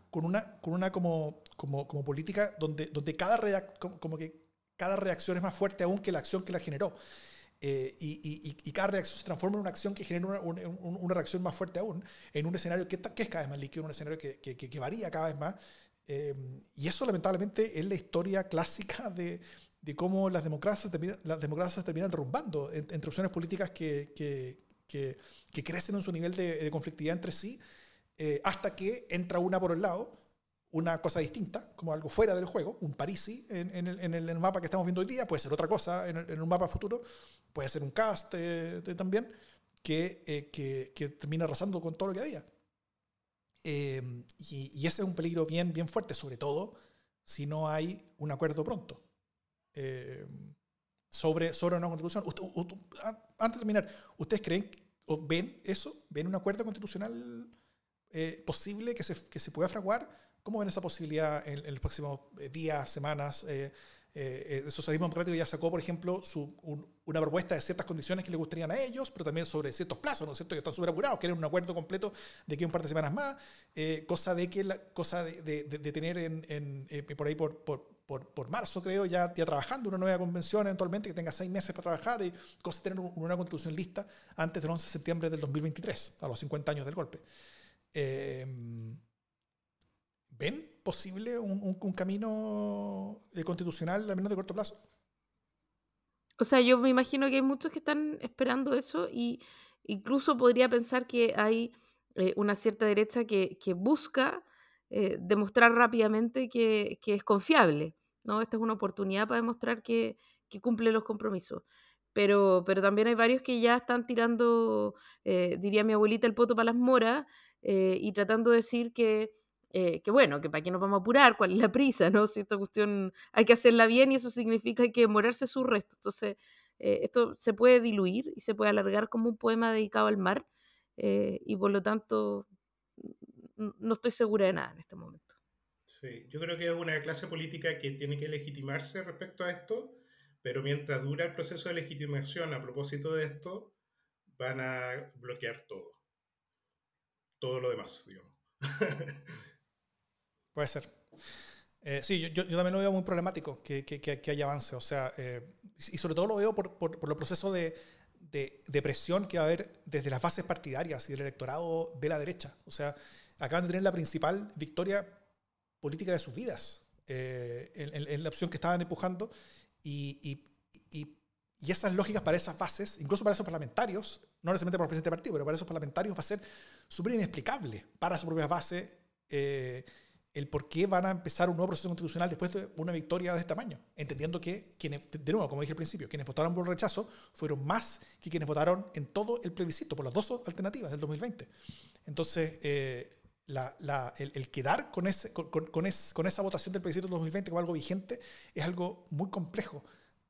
con una, con una como, como, como política donde, donde cada, como que cada reacción es más fuerte aún que la acción que la generó. Eh, y, cada reacción se transforma en una acción que genera una, reacción más fuerte aún, en un escenario que, que es cada vez más líquido, un escenario que, que, varía cada vez más. Eh, y eso lamentablemente es la historia clásica de, de cómo las democracias, terminan, las democracias terminan derrumbando entre opciones políticas que, que, crecen en su nivel de, conflictividad entre sí, eh, hasta que entra una por el lado una cosa distinta, como algo fuera del juego, un Parisi en, en, el, en, el, mapa que estamos viendo hoy día, puede ser otra cosa en, en un mapa futuro, puede ser un cast eh, también, que, eh, que, termina arrasando con todo lo que había. Em, y, y, ese es un peligro bien, bien fuerte, sobre todo si no hay un acuerdo pronto em, sobre, sobre una constitución. antes de terminar, ¿ustedes creen o ven eso? ¿Ven un acuerdo constitucional eh, posible que se, que se pueda fraguar? ¿Cómo ven esa posibilidad en, los próximos eh, días, semanas? Eh, eh, el socialismo democrático ya sacó, por ejemplo, su, una propuesta de ciertas condiciones que le gustarían a ellos, pero también sobre ciertos plazos, ¿no es cierto? Que están súper apurados, quieren un acuerdo completo de que un par de semanas más, cosa de que la, cosa de, de, tener en, en por ahí por, por, por, marzo, creo, ya, ya trabajando una nueva convención eventualmente que tenga seis meses para trabajar y cosa de tener una constitución lista antes del 11 de septiembre del 2023, a los 50 años del golpe. Eh, ¿Ven posible un, un, camino constitucional al menos de corto plazo? O sea, yo me imagino que hay muchos que están esperando eso y incluso podría pensar que hay eh, una cierta derecha que, busca eh, demostrar rápidamente que, es confiable. ¿no? Esta es una oportunidad para demostrar que, cumple los compromisos. Pero, pero también hay varios que ya están tirando, eh, diría mi abuelita, el poto para las moras y tratando de decir que eh, que bueno, que para qué nos vamos a apurar, cuál es la prisa, ¿no? Si esta cuestión hay que hacerla bien y eso significa que demorarse su resto. Entonces, eh, esto se puede diluir y se puede alargar como un poema dedicado al mar eh, y por lo tanto no estoy segura de nada en este momento. Sí, yo creo que es una clase política que tiene que legitimarse respecto a esto, pero mientras dura el proceso de legitimación a propósito de esto, van a bloquear todo. Todo lo demás, digamos. Puede ser. Eh, sí, yo, yo, también lo veo muy problemático que, que, que, haya avance. O sea, eh, y sobre todo lo veo por, por, por el proceso de, de, presión que va a haber desde las bases partidarias y del electorado de la derecha. O sea, acaban de tener la principal victoria política de sus vidas. eh, en, la opción que estaban empujando y, y, y, y, esas lógicas para esas bases, incluso para esos parlamentarios, no necesariamente para el presidente del partido, pero para esos parlamentarios va a ser súper inexplicable para su propia base eh, el por qué van a empezar un nuevo proceso constitucional después de una victoria de este tamaño, entendiendo que quienes, de nuevo, como dije al principio, quienes votaron por el rechazo fueron más que quienes votaron en todo el plebiscito por las dos alternativas del 2020. Entonces, eh, el, quedar con, esa votación del plebiscito del 2020 como algo vigente es algo muy complejo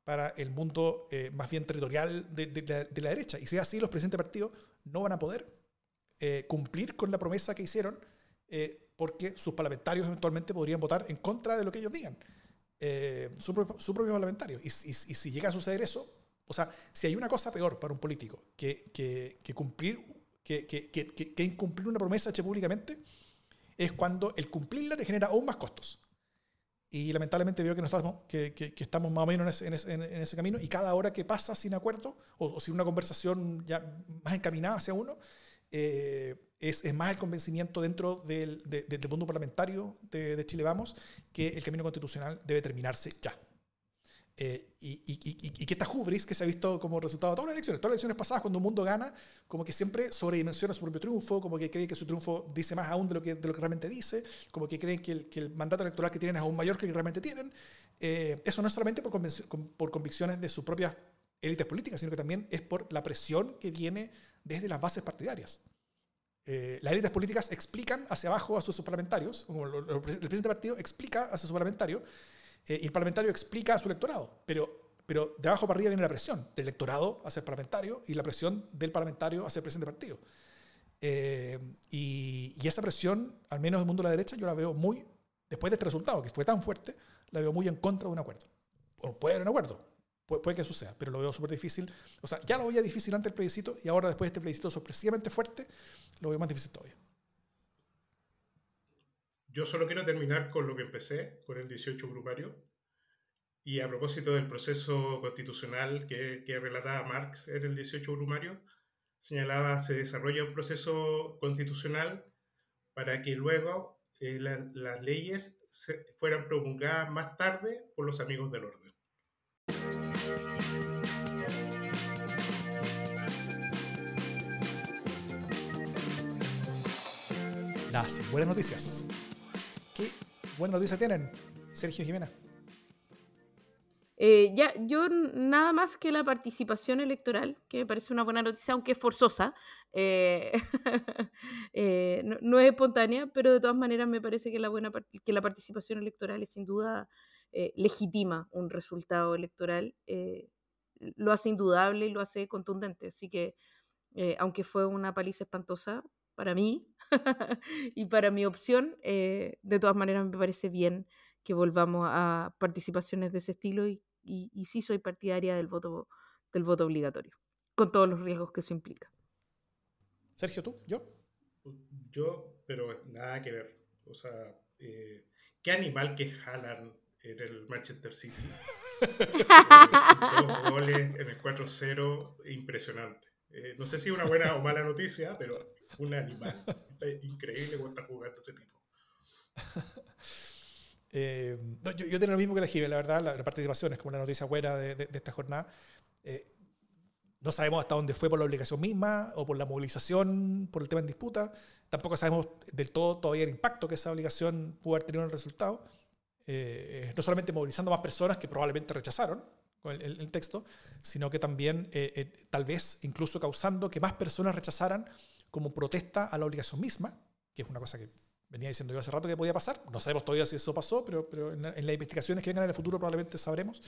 para el mundo eh, más bien territorial de, la, derecha. Y si es así, los presidentes de partido no van a poder eh, cumplir con la promesa que hicieron porque sus parlamentarios eventualmente podrían votar en contra de lo que ellos digan, eh, su, propio, parlamentario. Y, si llega a suceder eso, o sea, si hay una cosa peor para un político que, que, cumplir, que, que, incumplir una promesa hecha públicamente, es cuando el cumplirla te genera aún más costos. Y lamentablemente veo que, no estamos, que, estamos más o menos en ese, en, ese, camino y cada hora que pasa sin acuerdo o, o sin una conversación ya más encaminada hacia uno, eh, es, es, más el convencimiento dentro del, del mundo parlamentario de, Chile Vamos que el camino constitucional debe terminarse ya. Eh, y, y, y, que esta hubris que se ha visto como resultado de todas las elecciones, todas las elecciones pasadas, cuando un mundo gana, como que siempre sobredimensiona su propio triunfo, como que cree que su triunfo dice más aún de lo que, de lo que realmente dice, como que creen que el, que el mandato electoral que tienen es aún mayor que el que realmente tienen. Eh, eso no es solamente por, por convicciones de sus propias élites políticas, sino que también es por la presión que viene desde las bases partidarias. Eh, las élites políticas explican hacia abajo a sus parlamentarios, como el presidente del partido explica hacia su parlamentario, eh, y el parlamentario explica a su electorado, pero, pero de abajo para arriba viene la presión del electorado hacia el parlamentario y la presión del parlamentario hacia el presidente del partido. Eh, y, y, esa presión, al menos en el mundo de la derecha, yo la veo muy, después de este resultado, que fue tan fuerte, la veo muy en contra de un acuerdo. O puede haber un acuerdo, puede que suceda, pero lo veo súper difícil. O sea, ya lo veía difícil antes del plebiscito y ahora después de este plebiscito sorpresivamente fuerte, lo veo más difícil todavía. Yo solo quiero terminar con lo que empecé, con el 18 grupario. Y a propósito del proceso constitucional que, que relataba Marx en el 18 grumario, señalaba se desarrolla un proceso constitucional para que luego eh, las leyes fueran promulgadas más tarde por los amigos del orden. Las buenas noticias. ¿Qué buenas noticias tienen, Sergio Jimena? Eh, ya, yo nada más que la participación electoral, que me parece una buena noticia, aunque es forzosa, eh, eh, no, es espontánea, pero de todas maneras me parece que la, buena, que la participación electoral es sin duda eh, legitima un resultado electoral, eh, lo hace indudable y lo hace contundente. Así que, eh, aunque fue una paliza espantosa para mí y para mi opción, de todas maneras me parece bien que volvamos a participaciones de ese estilo y, y, sí soy partidaria del voto, del voto obligatorio, con todos los riesgos que eso implica. Sergio, ¿tú? ¿Yo? Yo, pero nada que ver. O sea, ¿qué animal que jalan en el Manchester City. dos goles en el 4-0, impresionante. Eh, no sé si es una buena o mala noticia, pero un animal. Increíble cómo está jugando ese tipo. Eh, yo, tengo lo mismo que la Jive, la verdad, la, participación es como una noticia buena de, esta jornada. Eh, no sabemos hasta dónde fue por la obligación misma o por la movilización, por el tema en disputa. Tampoco sabemos del todo todavía el impacto que esa obligación pudo haber tenido en el resultado. Eh, no solamente movilizando más personas que probablemente rechazaron el, el texto, sino que también eh, eh, tal vez incluso causando que más personas rechazaran como protesta a la obligación misma, que es una cosa que venía diciendo yo hace rato que podía pasar. No sabemos todavía si eso pasó, pero, pero en, las investigaciones que vengan en el futuro probablemente sabremos.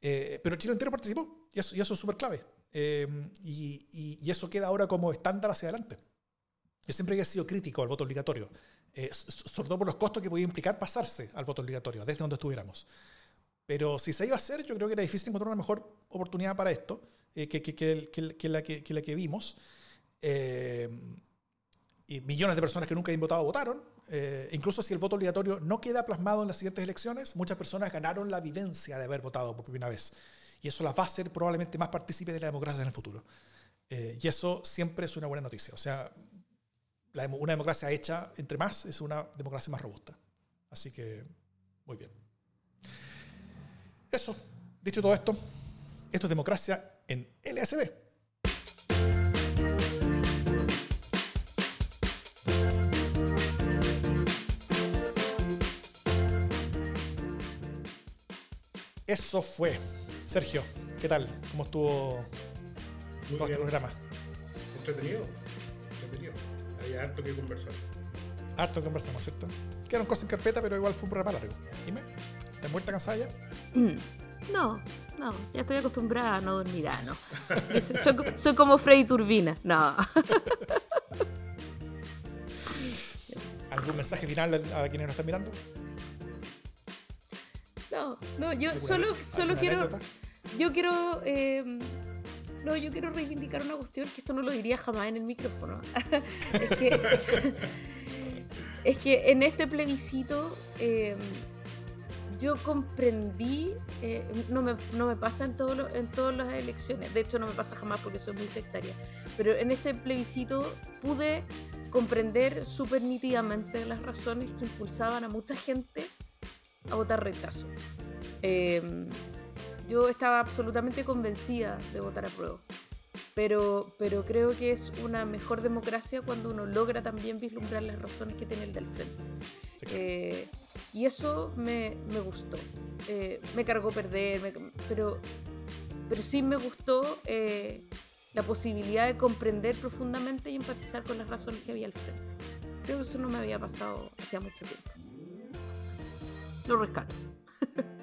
pero Chile entero participó y eso, y eso es súper clave. y, y, y, eso queda ahora como estándar hacia adelante. Yo siempre he sido crítico al voto obligatorio eh, sobre todo por los costos que podía implicar pasarse al voto obligatorio, desde donde estuviéramos. Pero si se iba a hacer, yo creo que era difícil encontrar una mejor oportunidad para esto eh, que, que, que, la, que, la que vimos. Eh, y millones de personas que nunca habían votado votaron. Eh, incluso si el voto obligatorio no queda plasmado en las siguientes elecciones, muchas personas ganaron la vivencia de haber votado por primera vez. Y eso las va a hacer probablemente más partícipes de la democracia en el futuro. y eso siempre es una buena noticia. O sea, una democracia hecha entre más es una democracia más robusta. Así que Muy bien. Eso, dicho todo esto, esto es democracia en LSB. Eso fue. Sergio, ¿qué tal? ¿Cómo estuvo todo este programa? Entretenido. Harto que conversar. Harto que conversamos, ¿cierto? Quedaron cosas en carpeta, pero igual fue un programa largo. Dime, ¿estás muerta cansada ya? No, no, ya estoy acostumbrada a no dormir, ah, no. Soy, co- soy como Freddy Turbina, no. ¿Algún mensaje final a quienes nos están mirando? No, no, yo ¿Alguna solo, solo quiero, anécdota? yo quiero, eh, no, yo quiero reivindicar una cuestión que esto no lo diría jamás en el micrófono. es que, en este plebiscito eh, yo comprendí, eh, no, me, no me pasa en, todo en todas las elecciones, de hecho no me pasa jamás porque soy muy sectaria, pero en este plebiscito pude comprender súper nítidamente las razones que impulsaban a mucha gente a votar rechazo. Eh, yo estaba absolutamente convencida de votar a prueba, pero, pero creo que es una mejor democracia cuando uno logra también vislumbrar las razones que tiene el del frente. Sí, claro. Eh, y eso me, me gustó. Eh, me cargó perder, me- pero, pero sí me gustó eh, la posibilidad de comprender profundamente y empatizar con las razones que había al frente. Creo que eso no me había pasado hacía mucho tiempo. Lo rescato.